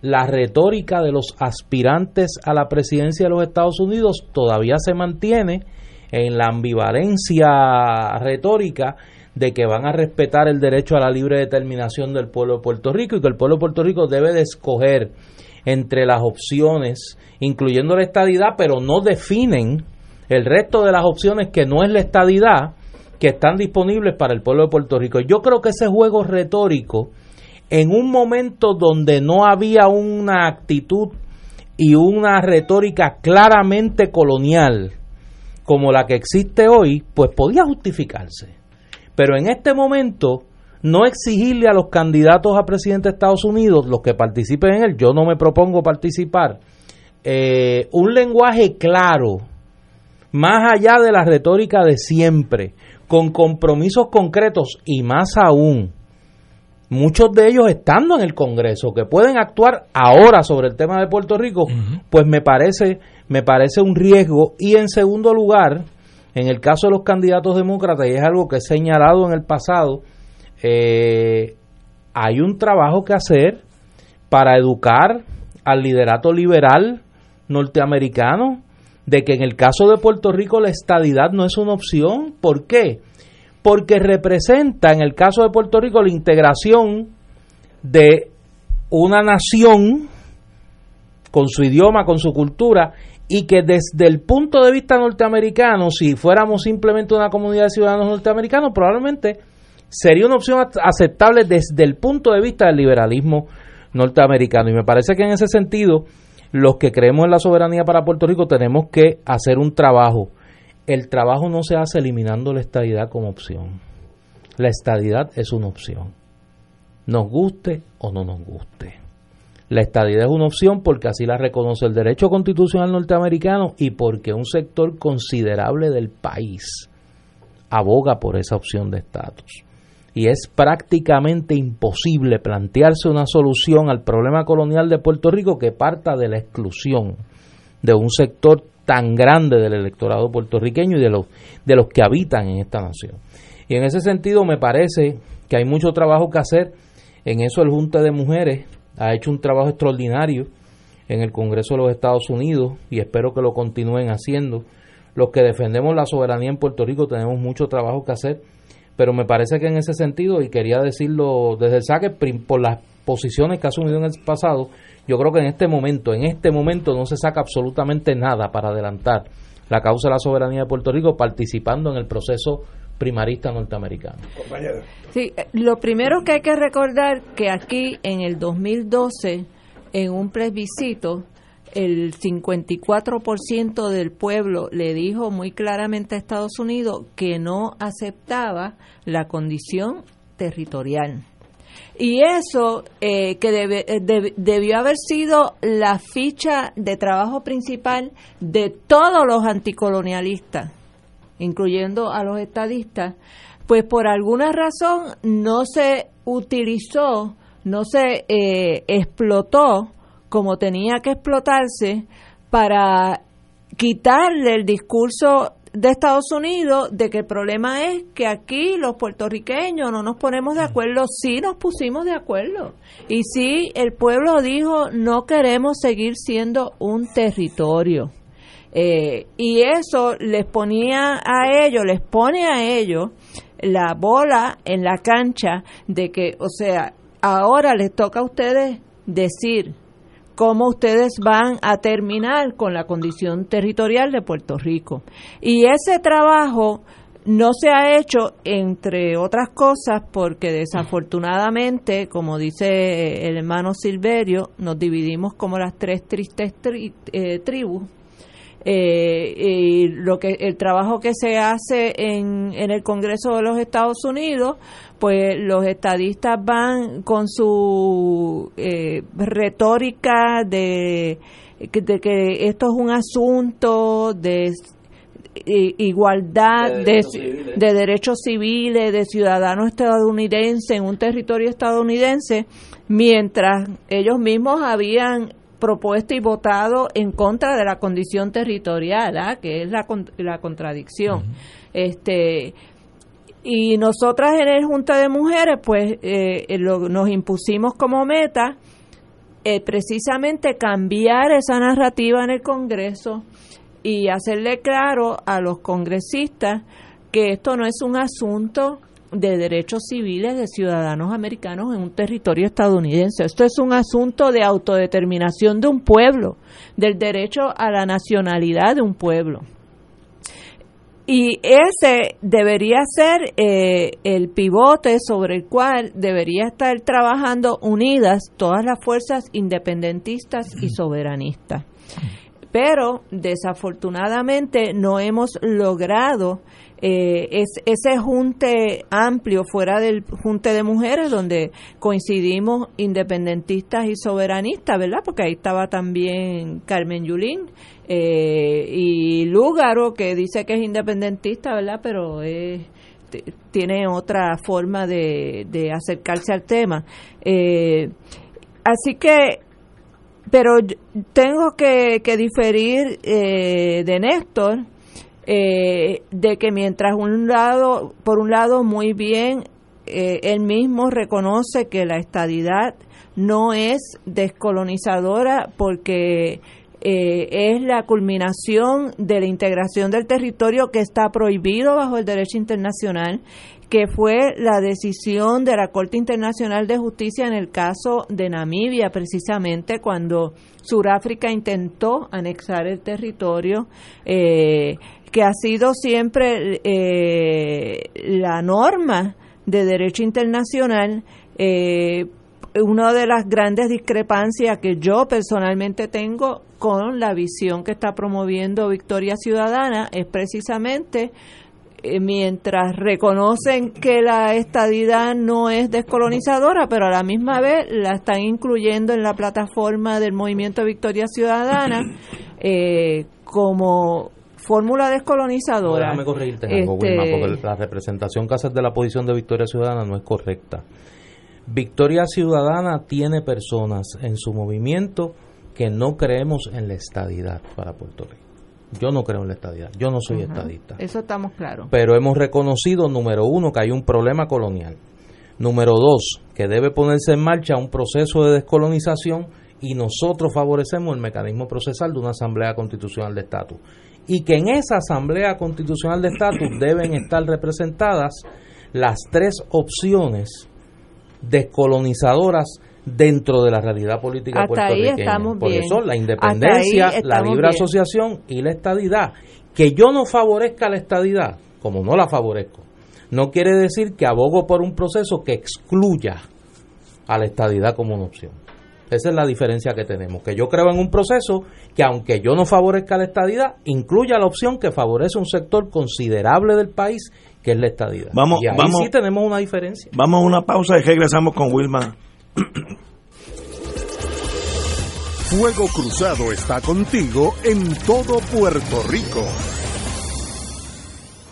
la retórica de los aspirantes a la presidencia de los Estados Unidos todavía se mantiene en la ambivalencia retórica de que van a respetar el derecho a la libre determinación del pueblo de Puerto Rico y que el pueblo de Puerto Rico debe de escoger entre las opciones, incluyendo la estadidad, pero no definen el resto de las opciones que no es la estadidad, que están disponibles para el pueblo de Puerto Rico. Yo creo que ese juego retórico, en un momento donde no había una actitud y una retórica claramente colonial como la que existe hoy, pues podía justificarse. Pero en este momento, no exigirle a los candidatos a presidente de Estados Unidos, los que participen en él, yo no me propongo participar, eh, un lenguaje claro, más allá de la retórica de siempre, con compromisos concretos y más aún, muchos de ellos estando en el Congreso, que pueden actuar ahora sobre el tema de Puerto Rico, pues me parece, me parece un riesgo. Y en segundo lugar, en el caso de los candidatos demócratas, y es algo que he señalado en el pasado, eh, hay un trabajo que hacer para educar al liderato liberal norteamericano de que en el caso de Puerto Rico la estadidad no es una opción. ¿Por qué? Porque representa en el caso de Puerto Rico la integración de una nación con su idioma, con su cultura, y que desde el punto de vista norteamericano, si fuéramos simplemente una comunidad de ciudadanos norteamericanos, probablemente sería una opción aceptable desde el punto de vista del liberalismo norteamericano. Y me parece que en ese sentido, los que creemos en la soberanía para Puerto Rico tenemos que hacer un trabajo. El trabajo no se hace eliminando la estadidad como opción. La estadidad es una opción. Nos guste o no nos guste. La estadidad es una opción porque así la reconoce el derecho constitucional norteamericano y porque un sector considerable del país aboga por esa opción de estatus. Y es prácticamente imposible plantearse una solución al problema colonial de Puerto Rico que parta de la exclusión de un sector tan grande del electorado puertorriqueño y de los, de los que habitan en esta nación. Y en ese sentido me parece que hay mucho trabajo que hacer. En eso el Junta de Mujeres ha hecho un trabajo extraordinario en el Congreso de los Estados Unidos y espero que lo continúen haciendo. Los que defendemos la soberanía en Puerto Rico tenemos mucho trabajo que hacer, pero me parece que en ese sentido, y quería decirlo desde el saque, por las posiciones que ha asumido en el pasado, yo creo que en este momento, en este momento no se saca absolutamente nada para adelantar la causa de la soberanía de Puerto Rico participando en el proceso primarista norteamericano. Sí, eh, lo primero que hay que recordar que aquí en el 2012, en un plebiscito, el 54% del pueblo le dijo muy claramente a Estados Unidos que no aceptaba la condición territorial. Y eso eh, que eh, debió haber sido la ficha de trabajo principal de todos los anticolonialistas, incluyendo a los estadistas, pues por alguna razón no se utilizó, no se eh, explotó como tenía que explotarse para quitarle el discurso de Estados Unidos de que el problema es que aquí los puertorriqueños no nos ponemos de acuerdo, sí nos pusimos de acuerdo. Y sí, el pueblo dijo, no queremos seguir siendo un territorio. Eh, y eso les ponía a ellos, les pone a ellos la bola en la cancha de que, o sea, ahora les toca a ustedes decir cómo ustedes van a terminar con la condición territorial de Puerto Rico. Y ese trabajo no se ha hecho, entre otras cosas, porque desafortunadamente, como dice el hermano Silverio, nos dividimos como las tres tristes eh, tribus eh, y lo que el trabajo que se hace en, en el Congreso de los Estados Unidos pues los estadistas van con su eh, retórica de, de, que esto es un asunto de igualdad de, de, derechos civiles de ciudadanos estadounidenses en un territorio estadounidense mientras ellos mismos habían propuesto y votado en contra de la condición territorial, ¿ah? que es la, la contradicción. Este y nosotras en el Junta de Mujeres, pues eh, nos impusimos como meta eh, precisamente cambiar esa narrativa en el Congreso y hacerle claro a los congresistas que esto no es un asunto de derechos civiles de ciudadanos americanos en un territorio estadounidense. Esto es un asunto de autodeterminación de un pueblo, del derecho a la nacionalidad de un pueblo. Y ese debería ser eh, el pivote sobre el cual debería estar trabajando unidas todas las fuerzas independentistas y soberanistas. Pero desafortunadamente no hemos logrado eh, ese junte amplio fuera del junte de mujeres donde coincidimos independentistas y soberanistas, ¿verdad? Porque ahí estaba también Carmen Yulín eh, y Lúgaro que dice que es independentista, ¿verdad? Pero tiene otra forma de, acercarse al tema. Eh, así que pero tengo que, que diferir eh, de Néstor eh, de que mientras un lado, por un lado, muy bien, eh, él mismo reconoce que la estadidad no es descolonizadora porque eh, es la culminación de la integración del territorio que está prohibido bajo el derecho internacional, que fue la decisión de la Corte Internacional de Justicia en el caso de Namibia, precisamente cuando Sudáfrica intentó anexar el territorio. Eh, que ha sido siempre eh, la norma de derecho internacional, eh, una de las grandes discrepancias que yo personalmente tengo con la visión que está promoviendo Victoria Ciudadana es precisamente eh, mientras reconocen que la estadidad no es descolonizadora, pero a la misma vez la están incluyendo en la plataforma del Movimiento Victoria Ciudadana eh, como fórmula descolonizadora. Déjame corregirte Este, Wilma, porque la representación que haces de la posición de Victoria Ciudadana no es correcta. Victoria Ciudadana tiene personas en su movimiento que no creemos en la estadidad para Puerto Rico. Yo no creo en la estadidad, yo no soy estadista. Eso estamos claros. Pero hemos reconocido, número uno, que hay un problema colonial. Número dos, que debe ponerse en marcha un proceso de descolonización y nosotros favorecemos el mecanismo procesal de una Asamblea Constitucional de Estatus. Y que en esa Asamblea Constitucional de Estatus deben estar representadas las tres opciones descolonizadoras dentro de la realidad política Hasta ahí puertorriqueña. estamos Por bien. eso la independencia, la libre bien. asociación y la estadidad. Que yo no favorezca la estadidad, como no la favorezco, no quiere decir que abogo por un proceso que excluya a la estadidad como una opción. Esa es la diferencia que tenemos, que yo creo en un proceso que aunque yo no favorezca la estadidad, incluya la opción que favorece un sector considerable del país, que es la estadidad. Vamos- y ahí vamos- sí tenemos una diferencia. Vamos a una pausa y regresamos con Wilma. Fuego Cruzado está contigo en todo Puerto Rico.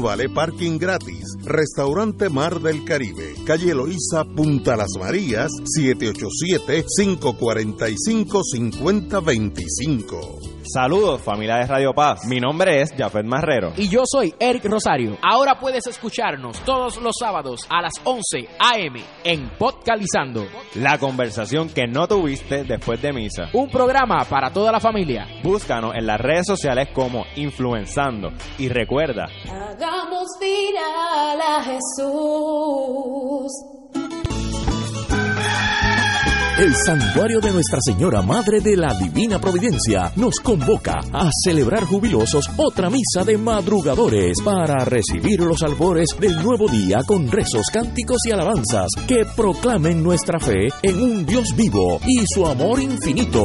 vale parking gratis. Restaurante Mar del Caribe, calle Eloísa, Punta Las Marías, 787-545-5025. Saludos familia de Radio Paz, mi nombre es Jafet Marrero. Y yo soy Eric Rosario. Ahora puedes escucharnos todos los sábados a las 11 a.m. en Podcalizando. La conversación que no tuviste después de misa. Un programa para toda la familia. Búscanos en las redes sociales como Influenzando y recuerda, Hagamos viral a Jesús. El Santuario de Nuestra Señora Madre de la Divina Providencia nos convoca a celebrar jubilosos otra misa de madrugadores para recibir los albores del nuevo día con rezos, cánticos y alabanzas que proclamen nuestra fe en un Dios vivo y su amor infinito.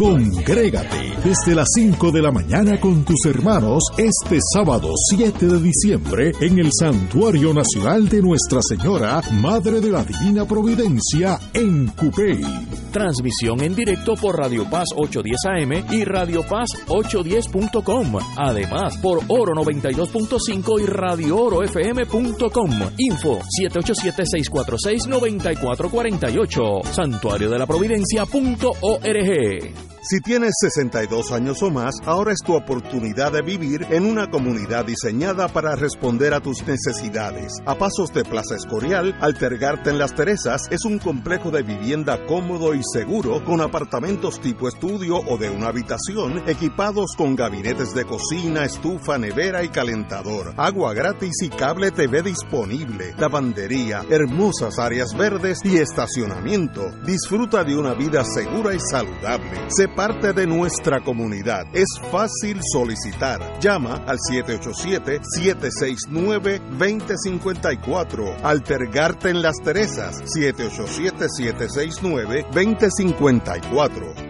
Congrégate desde las 5 de la mañana con tus hermanos este sábado 7 de diciembre en el Santuario Nacional de Nuestra Señora, Madre de la Divina Providencia, en Cupey. Transmisión en directo por Radio Paz 810 AM y Radio Paz 810.com. Además, por Oro 92.5 y Radio Oro FM.com. Info 787-646-9448. Santuario de la Providencia.org. Si tienes 62 años o más, ahora es tu oportunidad de vivir en una comunidad diseñada para responder a tus necesidades. A pasos de Plaza Escorial, Altergarte en Las Teresas es un complejo de vivienda cómodo y seguro con apartamentos tipo estudio o de una habitación equipados con gabinetes de cocina, estufa, nevera y calentador, agua gratis y cable TV disponible, lavandería, hermosas áreas verdes y estacionamiento. Disfruta de una vida segura y saludable. Parte de nuestra comunidad. Es fácil solicitar. Llama al 787-769-2054. Altergarte en Las Teresas. 787-769-2054.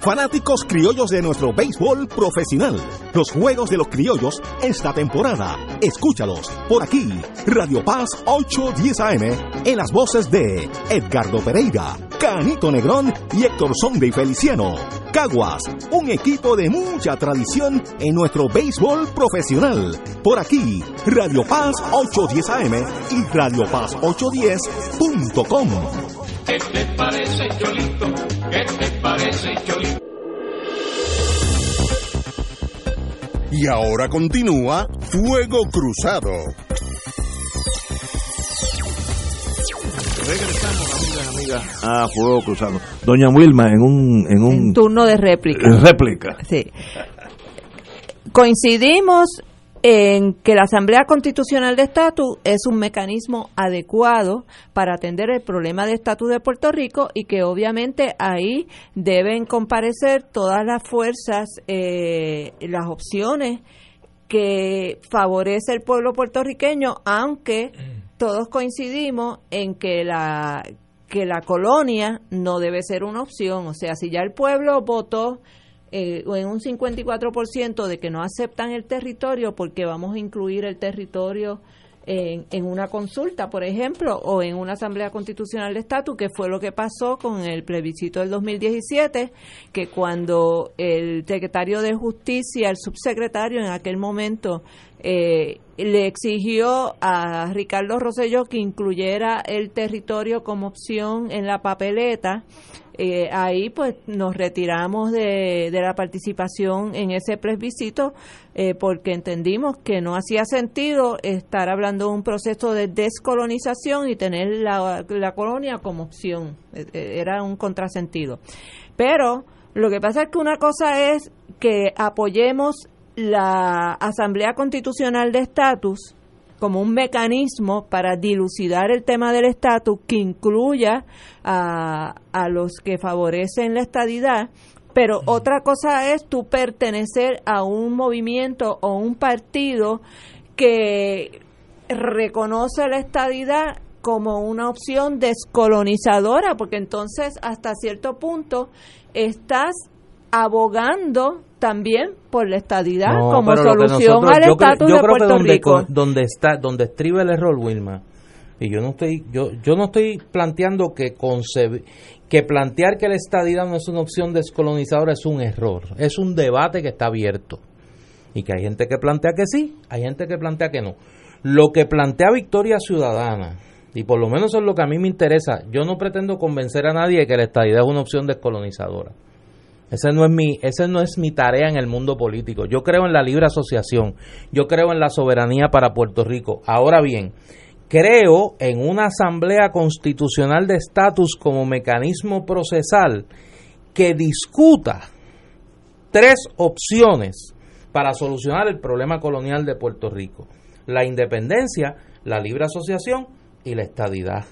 Fanáticos criollos de nuestro béisbol profesional. Los juegos de los criollos esta temporada. Escúchalos por aquí. Radio Paz 810 AM en las voces de Edgardo Pereira, Canito Negrón y Héctor Sonde y Feliciano. Caguas, un equipo de mucha tradición en nuestro béisbol profesional. Por aquí, Radio Paz 810 AM y Radio Paz 810.com. Que te parece, Cholito? ¿Qué te parece, Cholito? Y ahora continúa Fuego Cruzado. Regresamos, amigas, amigas, a Fuego Cruzado. Doña Wilma, en un... En un Turno de réplica. en réplica. Sí. Coincidimos en que la Asamblea Constitucional de Estatus es un mecanismo adecuado para atender el problema de estatus de Puerto Rico y que obviamente ahí deben comparecer todas las fuerzas, eh, las opciones que favorece el pueblo puertorriqueño, aunque todos coincidimos en que la que la colonia no debe ser una opción, o sea, si ya el pueblo votó eh, en un 54% de que no aceptan el territorio porque vamos a incluir el territorio en, en una consulta, por ejemplo, o en una asamblea constitucional de estatus, que fue lo que pasó con el plebiscito del 2017, que cuando el secretario de Justicia, el subsecretario en aquel momento, eh, le exigió a Ricardo Rosselló que incluyera el territorio como opción en la papeleta, eh, ahí pues nos retiramos de, de la participación en ese plebiscito eh, porque entendimos que no hacía sentido estar hablando de un proceso de descolonización y tener la, la colonia como opción. Eh, eh, Era un contrasentido. Pero lo que pasa es que una cosa es que apoyemos la Asamblea Constitucional de Estatus como un mecanismo para dilucidar el tema del estatus que incluya a, a los que favorecen la estadidad, pero otra cosa es tú pertenecer a un movimiento o un partido que reconoce la estadidad como una opción descolonizadora, porque entonces hasta cierto punto estás abogando también por la estadidad No, como solución nosotros- al estatus de Puerto donde, Rico. co- donde está donde estriba el error Wilma y yo no estoy yo yo no estoy planteando que conceb- que plantear que la estadidad no es una opción descolonizadora es un error es un debate que está abierto. Y que hay gente que plantea que sí hay gente que plantea que no. Lo que plantea Victoria Ciudadana y por lo menos eso es lo que a mí me interesa yo no pretendo convencer a nadie de que la estadidad es una opción descolonizadora ese no es mi, ese no es mi tarea en el mundo político. Yo creo en la libre asociación. Yo creo en la soberanía para Puerto Rico. Ahora bien, creo en una asamblea constitucional de estatus como mecanismo procesal que discuta tres opciones para solucionar el problema colonial de Puerto Rico. La independencia, la libre asociación y la estadidad.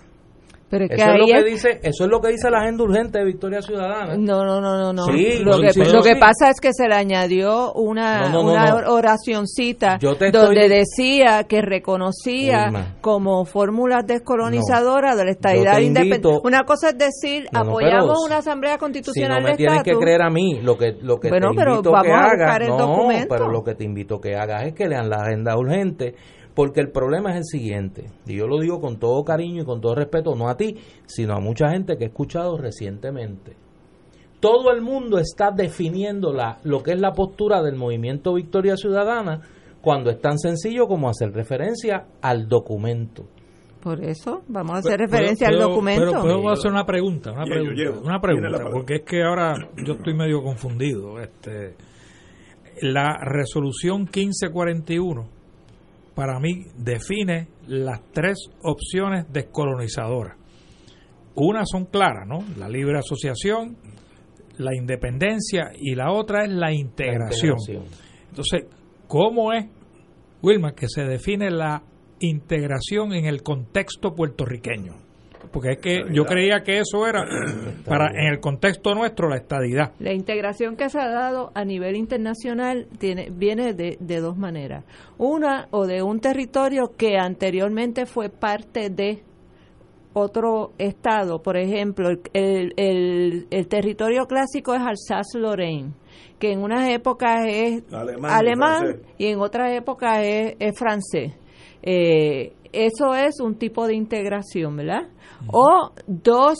Pero es que Eso es, lo que es- dice, eso es lo que dice la agenda urgente de Victoria Ciudadana. No, no, no, no, no. Sí, lo que, lo pasa es que se le añadió una, No, no, no, una no. oracioncita donde estoy- decía que reconocía como fórmulas descolonizadoras de la estadidad te independiente. Una cosa es decir, apoyamos una asamblea Si constitucional no me tienes que creer a mí, lo que, lo que Bueno, te pero invito vamos que a hagas, el documento. pero lo que te invito que hagas es que lean la agenda urgente, porque el problema es el siguiente, y yo lo digo con todo cariño y con todo respeto, no a ti, sino a mucha gente que he escuchado recientemente. Todo el mundo está definiendo la, lo que es la postura del movimiento Victoria Ciudadana cuando es tan sencillo como hacer referencia al documento. Por eso, vamos a hacer Pero- referencia pero- al documento. Pero puedo hacer una pregunta, una pregunta, una pregunta, porque es que ahora yo estoy medio confundido. Este, la resolución 1541 para mí define las tres opciones descolonizadoras. Una son claras, ¿no? La libre asociación, la independencia y la otra es la integración. integración. Entonces, ¿cómo es, Wilma, que se define la integración en el contexto puertorriqueño? Porque es que yo creía que eso era para en el contexto nuestro la estadidad. La integración que se ha dado a nivel internacional tiene, viene de, de dos maneras. Una, o de un territorio que anteriormente fue parte de otro estado. Por ejemplo, el, el, el- el territorio clásico es Alsace-Lorraine, que en unas épocas es Alemán y alemán francés. y en otras épocas es, es francés. Eh, eso es un tipo de integración, ¿verdad? O dos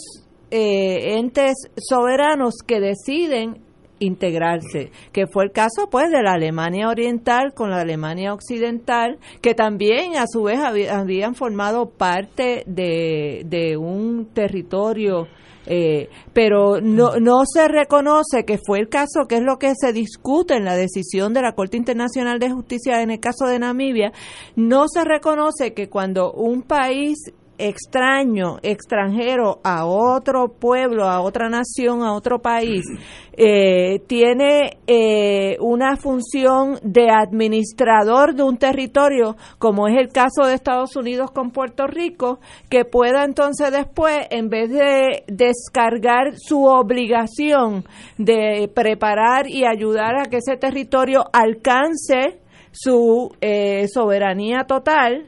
eh, entes soberanos que deciden integrarse, que fue el caso pues de la Alemania Oriental con la Alemania Occidental, que también a su vez habían formado parte de, de un territorio eh, pero no, no se reconoce que fue el caso, que es lo que se discute en la decisión de la Corte Internacional de Justicia en el caso de Namibia, no se reconoce que cuando un país extraño, extranjero a otro pueblo, a otra nación, a otro país, eh, tiene eh, una función de administrador de un territorio, como es el caso de Estados Unidos con Puerto Rico, que pueda entonces después, en vez de descargar su obligación de preparar y ayudar a que ese territorio alcance su eh, soberanía total,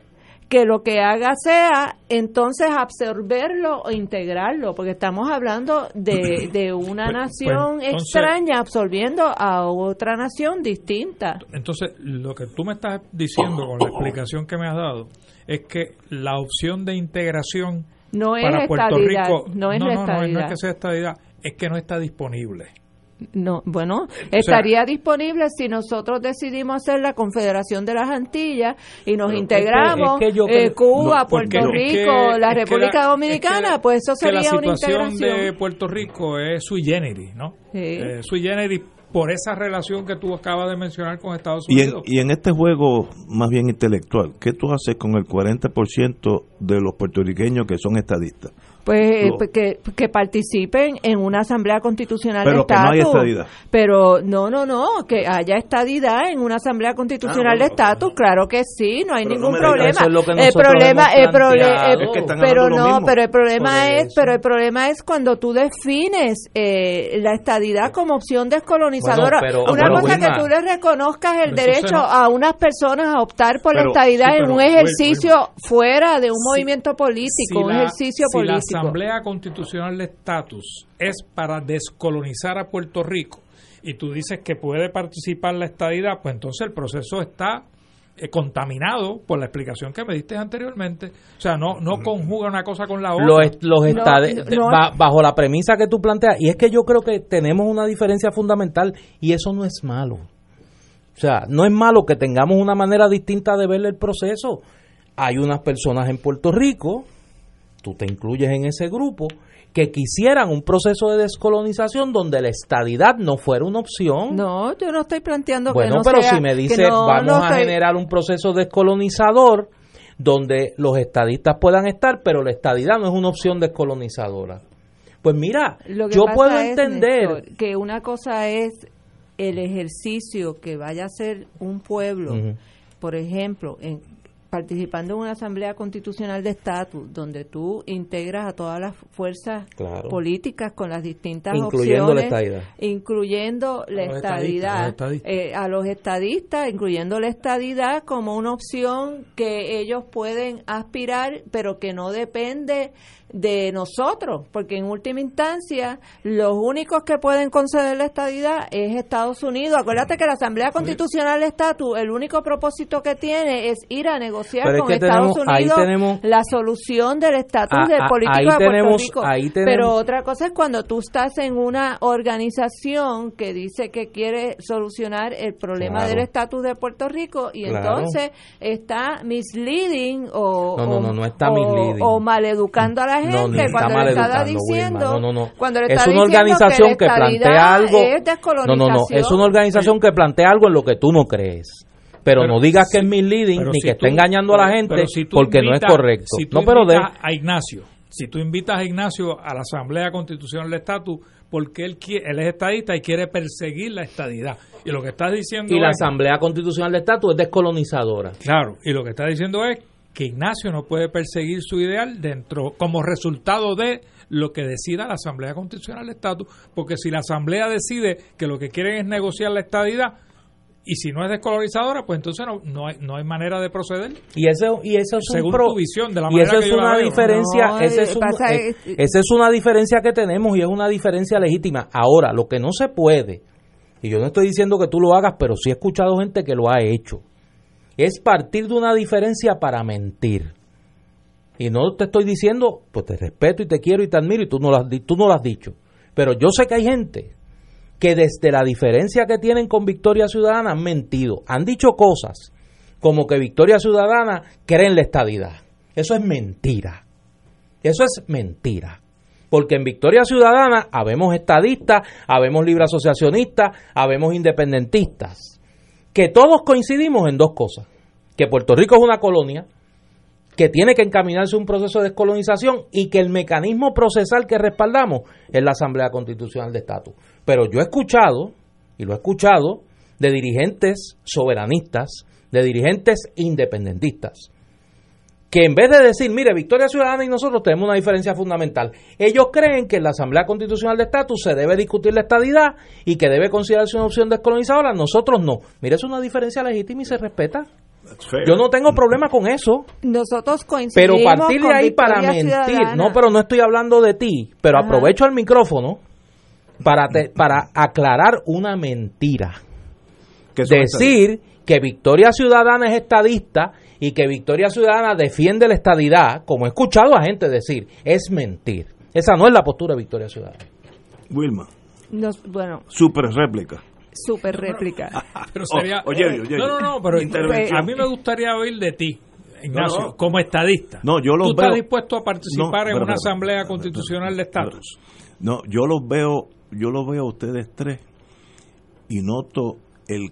que lo que haga sea entonces absorberlo o integrarlo, porque estamos hablando de, de una Pues- nación pues, entonces- extraña absorbiendo a otra nación distinta. Entonces, lo que tú me estás diciendo con la explicación que me has dado es que la opción de integración No es para Puerto Rico no es no, no, no, es que sea estadidad, es que no está disponible. No, bueno, estaría disponible si nosotros decidimos hacer la Confederación de las Antillas y nos integramos es que- es que yo eh, creo- Cuba, no, Puerto es que- Rico, la es que República la- Dominicana, es que- pues eso que la sería una situación integración. de Puerto Rico es sui generis, ¿no? Sí. Eh, sui generis por esa relación que tú acabas de mencionar con Estados Y en, Unidos. y en este juego más bien intelectual, ¿qué tú haces con el 40% de los puertorriqueños que son estadistas? Pues eh, pues, que, que participen en una asamblea constitucional Pero de que no haya estatus. estadidad. Pero no, no, no, que haya estadidad en una asamblea constitucional Ah, bueno. de estatus, claro que sí, no hay Pero ningún no problema. eso es lo que el problema, hemos el el- Es que pero no, mismo. pero el problema Por es, eso. pero el problema es cuando tú defines eh, la estadidad como opción descolonizadora. Bueno, pero- una cosa Wilma, que tú le reconozcas el derecho a unas personas a optar por Pero- la estadidad sí, en un ejercicio fuera de un Si- movimiento político, si un la- ejercicio si la político. Asamblea Constitucional de Estatus es para descolonizar a Puerto Rico y tú dices que puede participar la estadidad, pues entonces el proceso está eh, contaminado por la explicación que me diste anteriormente. O sea, no, no conjuga una cosa con la otra. los, los No, estade- no. ba- bajo la premisa que tú planteas y es que yo creo que tenemos una diferencia fundamental y eso no es malo o sea no es malo que tengamos una manera distinta de ver el proceso hay unas personas en Puerto Rico tú te incluyes en ese grupo que quisieran un proceso de descolonización donde la estadidad no fuera una opción No, yo no estoy planteando bueno, que no pero sea- si me dice no- vamos no a estoy- generar un proceso descolonizador donde los estadistas puedan estar, pero la estadidad no es una opción descolonizadora. Pues mira, Lo que yo puedo es, entender Néstor, que una cosa es el ejercicio que vaya a hacer un pueblo, por ejemplo, en, participando en una asamblea constitucional de estatus, donde tú integras a todas las fuerzas Claro. políticas con las distintas Incluyendo la opciones, estadidad. incluyendo la estadidad, a los estadistas. eh, a los estadistas, incluyendo la estadidad como una opción que ellos pueden aspirar, pero que no depende de nosotros, porque en última instancia los únicos que pueden conceder la estadidad es Estados Unidos. Acuérdate que la Asamblea Constitucional Estatus, el único propósito que tiene es ir a negociar Pero es con que Estados tenemos- ahí Unidos tenemos- la solución del estatus Ah, de ah, política ahí de Puerto Rico. ahí tenemos- Pero otra cosa es cuando tú estás en una organización que dice que quiere solucionar el problema Claro. del estatus de Puerto Rico y Claro. entonces está misleading o, No, no, no está o- misleading. o maleducando a la gente No, ni está cuando le está diciendo Wilma. No, no, no. cuando le es está una organización que, la plantea algo. es No, no, no. Es una organización que plantea algo en lo que tú no crees. Pero, Pero no digas que es misleading ni si que tú- está engañando a la gente si porque no es correcto. Si tú no, pero de, a Ignacio, si tú invitas a Ignacio a la Asamblea Constitucional de Estatus, porque él, qui- él es estadista y quiere perseguir la estadidad. Y lo que estás diciendo y la es- Asamblea Constitucional de Estatus es descolonizadora. Claro, y lo que está diciendo es que Ignacio no puede perseguir su ideal dentro como resultado de lo que decida la Asamblea Constitucional de Estatus, porque si la Asamblea decide que lo que quieren es negociar la estadidad y si no es descolonizadora, pues entonces no, no, hay, no hay manera de proceder. Y eso, y eso es un Según pro- tu visión, de la y manera eso que es la una diferencia, No, ese eh, es un- pasa eh, es- esa es una diferencia que tenemos y es una diferencia legítima. Ahora, lo que no se puede, y yo no estoy diciendo que tú lo hagas, pero sí he escuchado gente que lo ha hecho, es partir de una diferencia para mentir. Y no te estoy diciendo, pues te respeto y te quiero y te admiro y tú no lo has, tú no has dicho. Pero yo sé que hay gente que desde la diferencia que tienen con Victoria Ciudadana han mentido. Han dicho cosas como que Victoria Ciudadana cree en la estadidad. Eso es mentira. Eso es mentira. Porque en Victoria Ciudadana habemos estadistas, habemos libre asociacionistas, habemos independentistas. Que todos coincidimos en dos cosas. Que Puerto Rico es una colonia, que tiene que encaminarse un proceso de descolonización y que el mecanismo procesal que respaldamos es la Asamblea Constitucional de Estatus. Pero yo he escuchado, y lo he escuchado, de dirigentes soberanistas, de dirigentes independentistas, que en vez de decir, mire, Victoria Ciudadana y nosotros tenemos una diferencia fundamental, ellos creen que en la Asamblea Constitucional de Estatus se debe discutir la estadidad y que debe considerarse una opción descolonizadora, nosotros no. Mire, es una diferencia legítima y se respeta. Yo no tengo problema con eso. Nosotros Pero coincidimos partir de con ahí para mentir, Ciudadana. no, pero no estoy hablando de ti, pero Ajá. aprovecho el micrófono para, te- para aclarar una mentira. Decir que Victoria Ciudadana es estadista y que Victoria Ciudadana defiende la estadidad, como he escuchado a gente decir, es mentir. Esa no es la postura de Victoria Ciudadana. Wilma, Nos- bueno, super réplica. super réplica. Pero sería. Oh, oye, oye, no, no, no, pero a mí me gustaría oír de ti, Ignacio, No, no. como estadista. No, yo los ¿Tú estás veo- dispuesto a participar No, en una pero, asamblea constitucional de estatus? No, yo los veo, yo los veo a ustedes tres y noto el,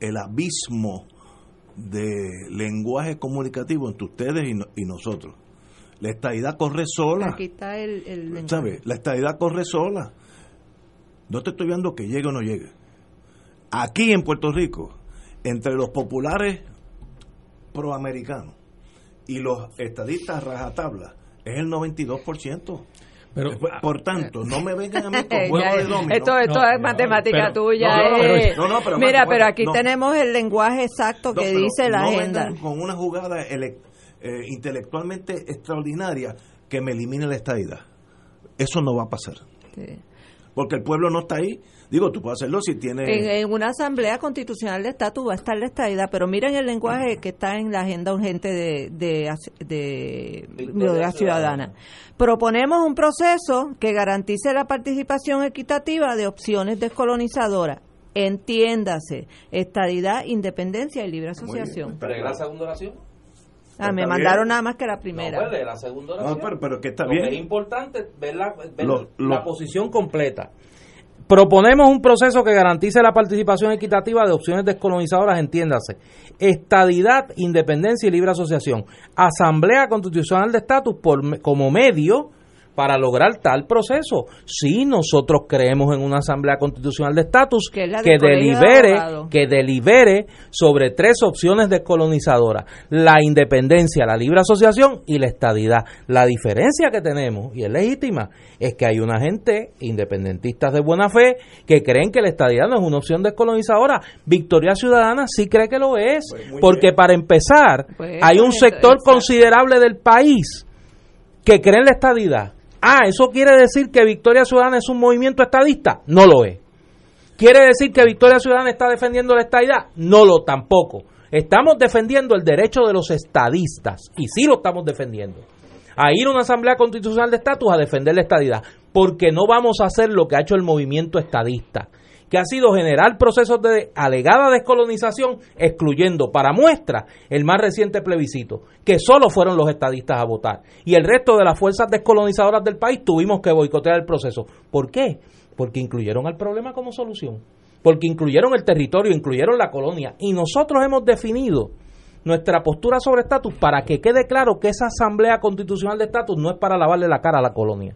el abismo de lenguaje comunicativo entre ustedes y, no- y nosotros. La estadidad corre sola. Aquí está el, el. ¿Sabes? La estadidad corre sola. No te estoy viendo que llegue o no llegue. Aquí en Puerto Rico, entre los populares proamericanos y los estadistas rajatabla, es el 92%. Pero, Por- por tanto, no me vengan a mí con juego de domino. esto esto No, es matemática pero- tuya. no, no, eh. pero- no, no, pero Mira, pero aquí tenemos el lenguaje exacto que dice la no agenda. con una jugada ele- eh, intelectualmente extraordinaria que me elimine la estadidad. Eso no va a pasar. Sí. Porque el pueblo no está ahí. Digo, tú puedes hacerlo si tienes... En, en una asamblea constitucional de estatus va a estar la estadidad, pero miren el lenguaje que está en la agenda urgente de, de, de, de la ciudadana. Proponemos un proceso que garantice la participación equitativa de opciones descolonizadoras. Entiéndase, estadidad, independencia y libre asociación. ¿Pero la segunda oración? Ah, me mandaron bien. nada más que la primera. No, pues, la segunda oración. No, pero, pero que está Lo bien. que es importante ver la, ver Lo- la lo- posición completa. Proponemos un proceso que garantice la participación equitativa de opciones descolonizadoras, entiéndase. Estadidad, independencia y libre asociación. Asamblea Constitucional de Estatus como medio para lograr tal proceso. Si nosotros creemos en una Asamblea Constitucional de Estatus Que la que de delibere, que delibere sobre tres opciones descolonizadoras, la independencia, la libre asociación y la estadidad. La diferencia que tenemos, y es legítima, es que hay una gente, independentistas de buena fe, que creen que la estadidad no es una opción descolonizadora. Victoria Ciudadana sí cree que lo es, porque para empezar, Pues, hay un exacto. sector considerable del país que cree en la estadidad. Ah, ¿eso quiere decir que Victoria Ciudadana es un movimiento estadista? No lo es. ¿Quiere decir que Victoria Ciudadana está defendiendo la estadidad? No lo tampoco. Estamos defendiendo el derecho de los estadistas, y sí lo estamos defendiendo, a ir a una asamblea constitucional de estatus a defender la estadidad, porque no vamos a hacer lo que ha hecho el movimiento estadista, que ha sido generar procesos de alegada descolonización, excluyendo para muestra el más reciente plebiscito, que solo fueron los estadistas a votar, y el resto de las fuerzas descolonizadoras del país tuvimos que boicotear el proceso. ¿Por qué? Porque incluyeron al problema como solución, porque incluyeron el territorio, incluyeron la colonia, y nosotros hemos definido nuestra postura sobre estatus para que quede claro que esa asamblea constitucional de estatus no es para lavarle la cara a la colonia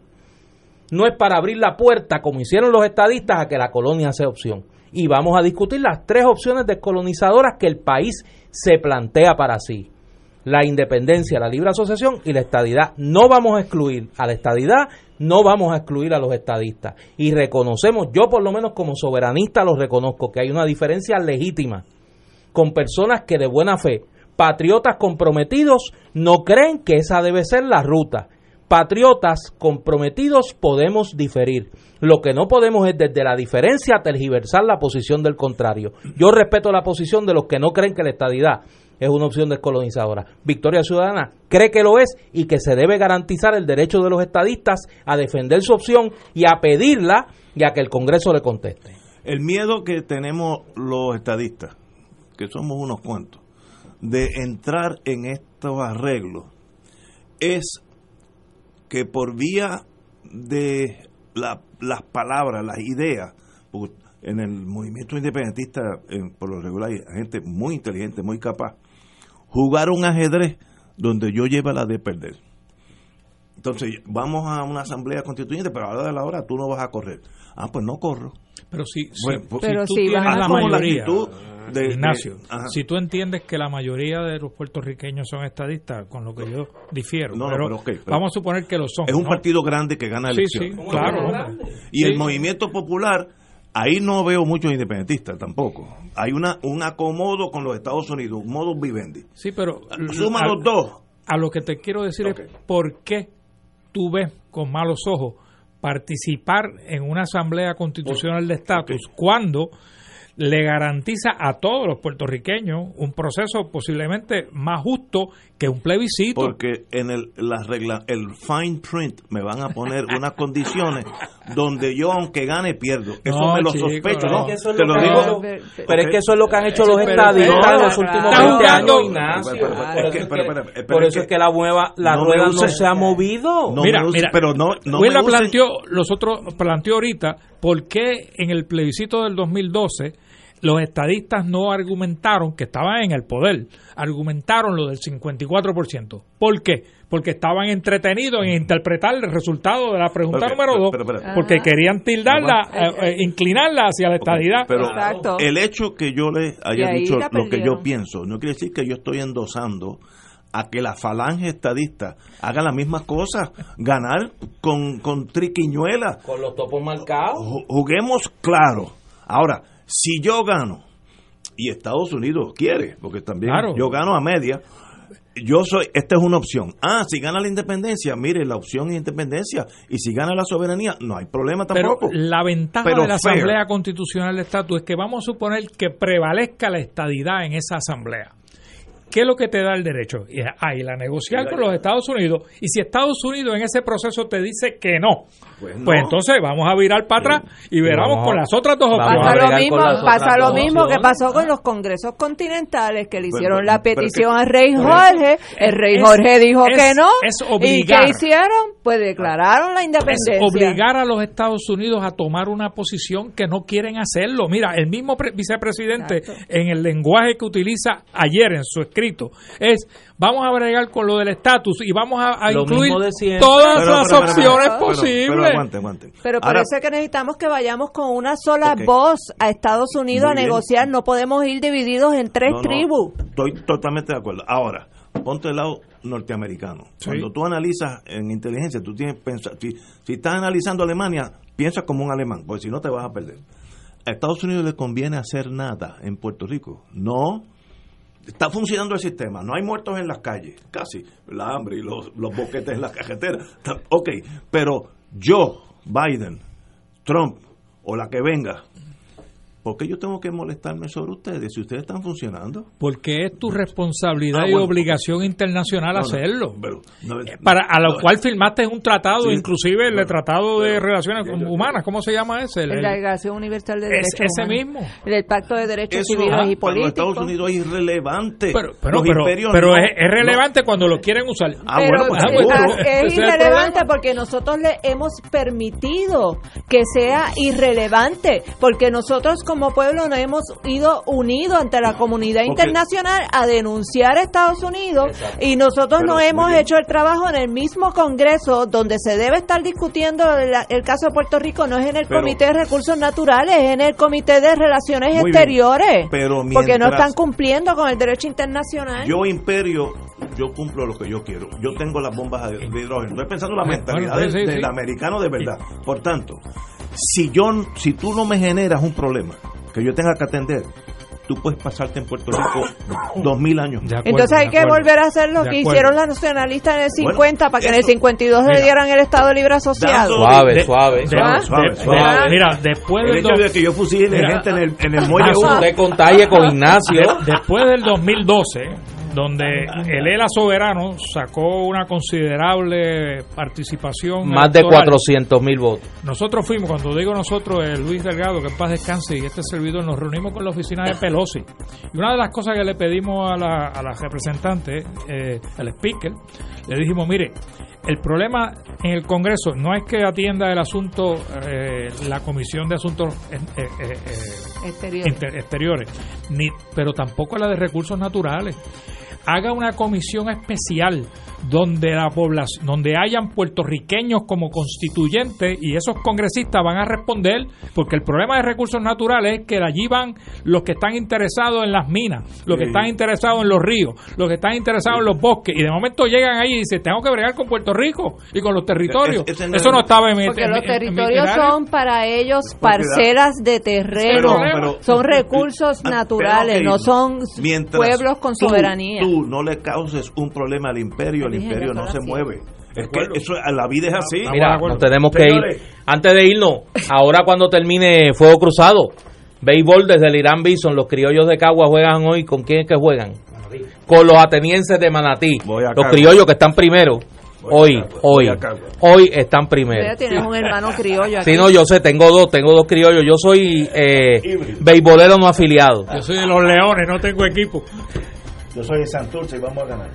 no es para abrir la puerta, como hicieron los estadistas, a que la colonia sea opción. Y vamos a discutir las tres opciones descolonizadoras que el país se plantea para sí. La independencia, la libre asociación y la estadidad. No vamos a excluir a la estadidad, no vamos a excluir a los estadistas. Y reconocemos, yo por lo menos como soberanista lo reconozco, que hay una diferencia legítima con personas que de buena fe, patriotas comprometidos, no creen que esa debe ser la ruta. Patriotas comprometidos podemos diferir. Lo que no podemos es desde la diferencia tergiversar la posición del contrario. Yo respeto la posición de los que no creen que la estadidad es una opción descolonizadora. Victoria Ciudadana cree que lo es y que se debe garantizar el derecho de los estadistas a defender su opción y a pedirla y a que el Congreso le conteste. El miedo que tenemos los estadistas, que somos unos cuantos, de entrar en estos arreglos es que por vía de la- las palabras, las ideas, en el movimiento independentista, en- por lo regular, hay gente muy inteligente, muy capaz, jugar un ajedrez donde yo lleva la de perder. Entonces, vamos a una asamblea constituyente, pero a la hora de la hora tú no vas a correr. Ah, pues no corro. Pero si, Bueno, si, pues- si tú si tienes a- la la mayoría, de- Ignacio, ajá. si tú entiendes que la mayoría de los puertorriqueños son estadistas, con lo que yo difiero, No, no, pero, pero ok, pero- vamos a suponer que lo son. Es un ¿no? partido grande que gana elecciones. sí, claro. Y Sí. el movimiento popular, ahí no veo muchos independentistas tampoco. Hay una un acomodo con los Estados Unidos, un modo vivendi. Sí, pero Suma a- los dos. A lo que te quiero decir es por qué tú ves con malos ojos participar en una asamblea constitucional de estatus cuando le garantiza a todos los puertorriqueños un proceso posiblemente más justo que un plebiscito. Porque en el, las reglas, el fine print me van a poner unas condiciones donde yo, aunque gane, pierdo. Eso No, me lo chico, sospecho, no. ¿no? Es que eso es Te lo digo. pero es que eso es lo que han hecho los estadistas en los últimos Está 20 jugando- años, Ignacio. Por es eso es que- la, nueva, la no rueda no se ha movido. No mira, uses- mira, pero no, no la planteó, los otros planteó ahorita por qué en el plebiscito del 2012 los estadistas no argumentaron que estaban en el poder, argumentaron lo del 54%. ¿Por qué? Porque estaban entretenidos en interpretar el resultado de la pregunta número pero- 2, pero- pero- porque querían tildarla, eh, eh, inclinarla hacia la estadidad. Pero el hecho que yo le haya dicho lo que yo pienso, no quiere decir que yo estoy endosando a que la falange estadista haga las mismas cosas, ganar con, con triquiñuela. Con los topos marcados. Ju- Juguemos claro. Ahora, si yo gano, y Estados Unidos quiere, porque también Claro. yo gano a media, yo soy, esta es una opción. Ah, si gana la independencia, mire, la opción es independencia. Y si gana la soberanía, no hay problema Pero tampoco. la ventaja Pero de la fair. Asamblea Constitucional de Estatus es que vamos a suponer que prevalezca la estadidad en esa asamblea. ¿Qué es lo que te da el derecho? Y ahí la negociar con los Estados Unidos. Y si Estados Unidos en ese proceso te dice que no, pues, pues entonces vamos a virar para atrás y veramos a- con las otras dos a opciones. Pasa lo mismo, pasa lo mismo que pasó con los congresos continentales que le Pero- hicieron la pero petición que- al rey Jorge, el rey es- Jorge dijo es- que no es y obligar. qué hicieron, pues declararon la es independencia. obligar a los Estados Unidos a tomar una posición que no quieren hacerlo. Mira, el mismo pre- vicepresidente en el lenguaje que utiliza ayer en su escrito es vamos a bregar con lo del estatus y vamos a, incluir siempre. todas Pero- las pero- opciones pero- posibles. Pero, aguante, aguante. Pero por Ahora, eso es que necesitamos que vayamos con una sola voz a Estados Unidos Muy a bien. negociar. No podemos ir divididos en tres No, no, tribus. Estoy totalmente de acuerdo. Ahora, ponte del lado norteamericano. Sí. Cuando tú analizas en inteligencia, tú tienes pensar, si, si estás analizando Alemania, piensa como un alemán, porque si no te vas a perder. A Estados Unidos le conviene hacer nada en Puerto Rico. No. Está funcionando el sistema, no hay muertos en las calles, casi, la hambre y los, los boquetes en las carreteras. Está- Ok, pero yo, Biden, Trump o la que venga, ¿por qué yo tengo que molestarme sobre ustedes si ustedes están funcionando? Porque es tu responsabilidad Ah, y bueno. obligación internacional No, no, hacerlo. pero, no, Para, a lo no, cual firmaste un tratado, Sí. inclusive el Pero- Tratado de pero- Relaciones Humanas, ¿cómo se llama ese? El- la Declaración Universal de Es- Derechos ese Humanos. mismo. El Pacto de Derechos Eso Civiles y Políticos. Estados Unidos es irrelevante. pero pero, pero, imperios pero no- es, es relevante cuando lo quieren usar. Ah, Pero bueno, pues, Ah, es, pues, es ese es el irrelevante porque nosotros le hemos permitido que sea irrelevante, porque nosotros como pueblo nos hemos ido unidos ante la comunidad Porque- internacional a denunciar a Estados Unidos y nosotros Pero, no hemos hecho el trabajo en el mismo Congreso donde se debe estar discutiendo el, el caso de Puerto Rico, no es en el Pero- Comité de Recursos Naturales, es en el Comité de Relaciones. Exteriores, Pero porque no están cumpliendo con el derecho internacional. Yo, imperio, yo cumplo lo que yo quiero. Yo tengo las bombas de de hidrógeno. Estoy pensando en la Bueno, mentalidad sí, del, sí, del sí. americano de verdad. Por tanto, si yo si tú no me generas un problema que yo tenga que atender, tú puedes pasarte en Puerto Rico dos mil años. Entonces hay que volver a hacer lo que hicieron los nacionalistas en el 50 para que en el 52 le dieran el Estado Libre Asociado. Suave, suave, ¿Ah? suave, suave. Mira, después El del hecho dos- de que yo fusile Mira, gente en el, en el muelle Ah. Usted contagie con Ignacio. De- después del 2012, donde el ELA Soberano sacó una considerable participación. Más de electoral, 400 mil votos. Nosotros fuimos, cuando digo nosotros, eh, Luis Delgado, que en paz descanse, y este servidor, nos reunimos con la oficina de Pelosi. Y una de las cosas que le pedimos a la, a la representante, eh, al speaker, le dijimos, mire, el problema en el Congreso no es que atienda el asunto eh, la Comisión de Asuntos eh, eh, eh, eh, Exteriores. inter- exteriores, ni, pero tampoco la de recursos naturales. Haga una comisión especial donde la población, donde hayan puertorriqueños como constituyentes y esos congresistas van a responder, porque el problema de recursos naturales es que allí van los que están interesados en las minas, los que Sí. están interesados en los ríos, los que están interesados en los bosques, y de momento llegan ahí y dicen, tengo que bregar con Puerto Rico y con los territorios. Es- Eso es- no estaba en mi Porque en los en mi territorios son para ellos parcelas de terreno, Pero- pero- son recursos Ah, naturales, no son mientras pueblos con tú- soberanía. Tú no le causes un problema al imperio, el imperio no se mueve. Es que eso, la vida es así. Mira, nos tenemos que ir. Antes de irnos, ahora cuando termine Fuego Cruzado, béisbol desde el Irán Bison, los criollos de Cagua juegan hoy. ¿Con quién es que juegan? Con los atenienses de Manatí. Los criollos que están primero. Hoy, hoy, hoy están primero. tienes un hermano criollo aquí. Si no, yo sé, tengo dos, tengo dos criollos. Yo soy eh, beisbolero no afiliado. Yo soy de los leones, no tengo equipo. Yo soy Santurce y vamos a ganar.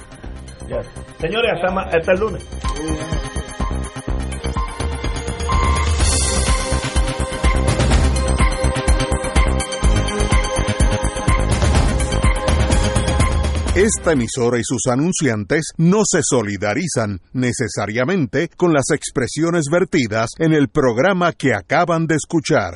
Señores, hasta el lunes. Esta emisora y sus anunciantes no se solidarizan necesariamente con las expresiones vertidas en el programa que acaban de escuchar.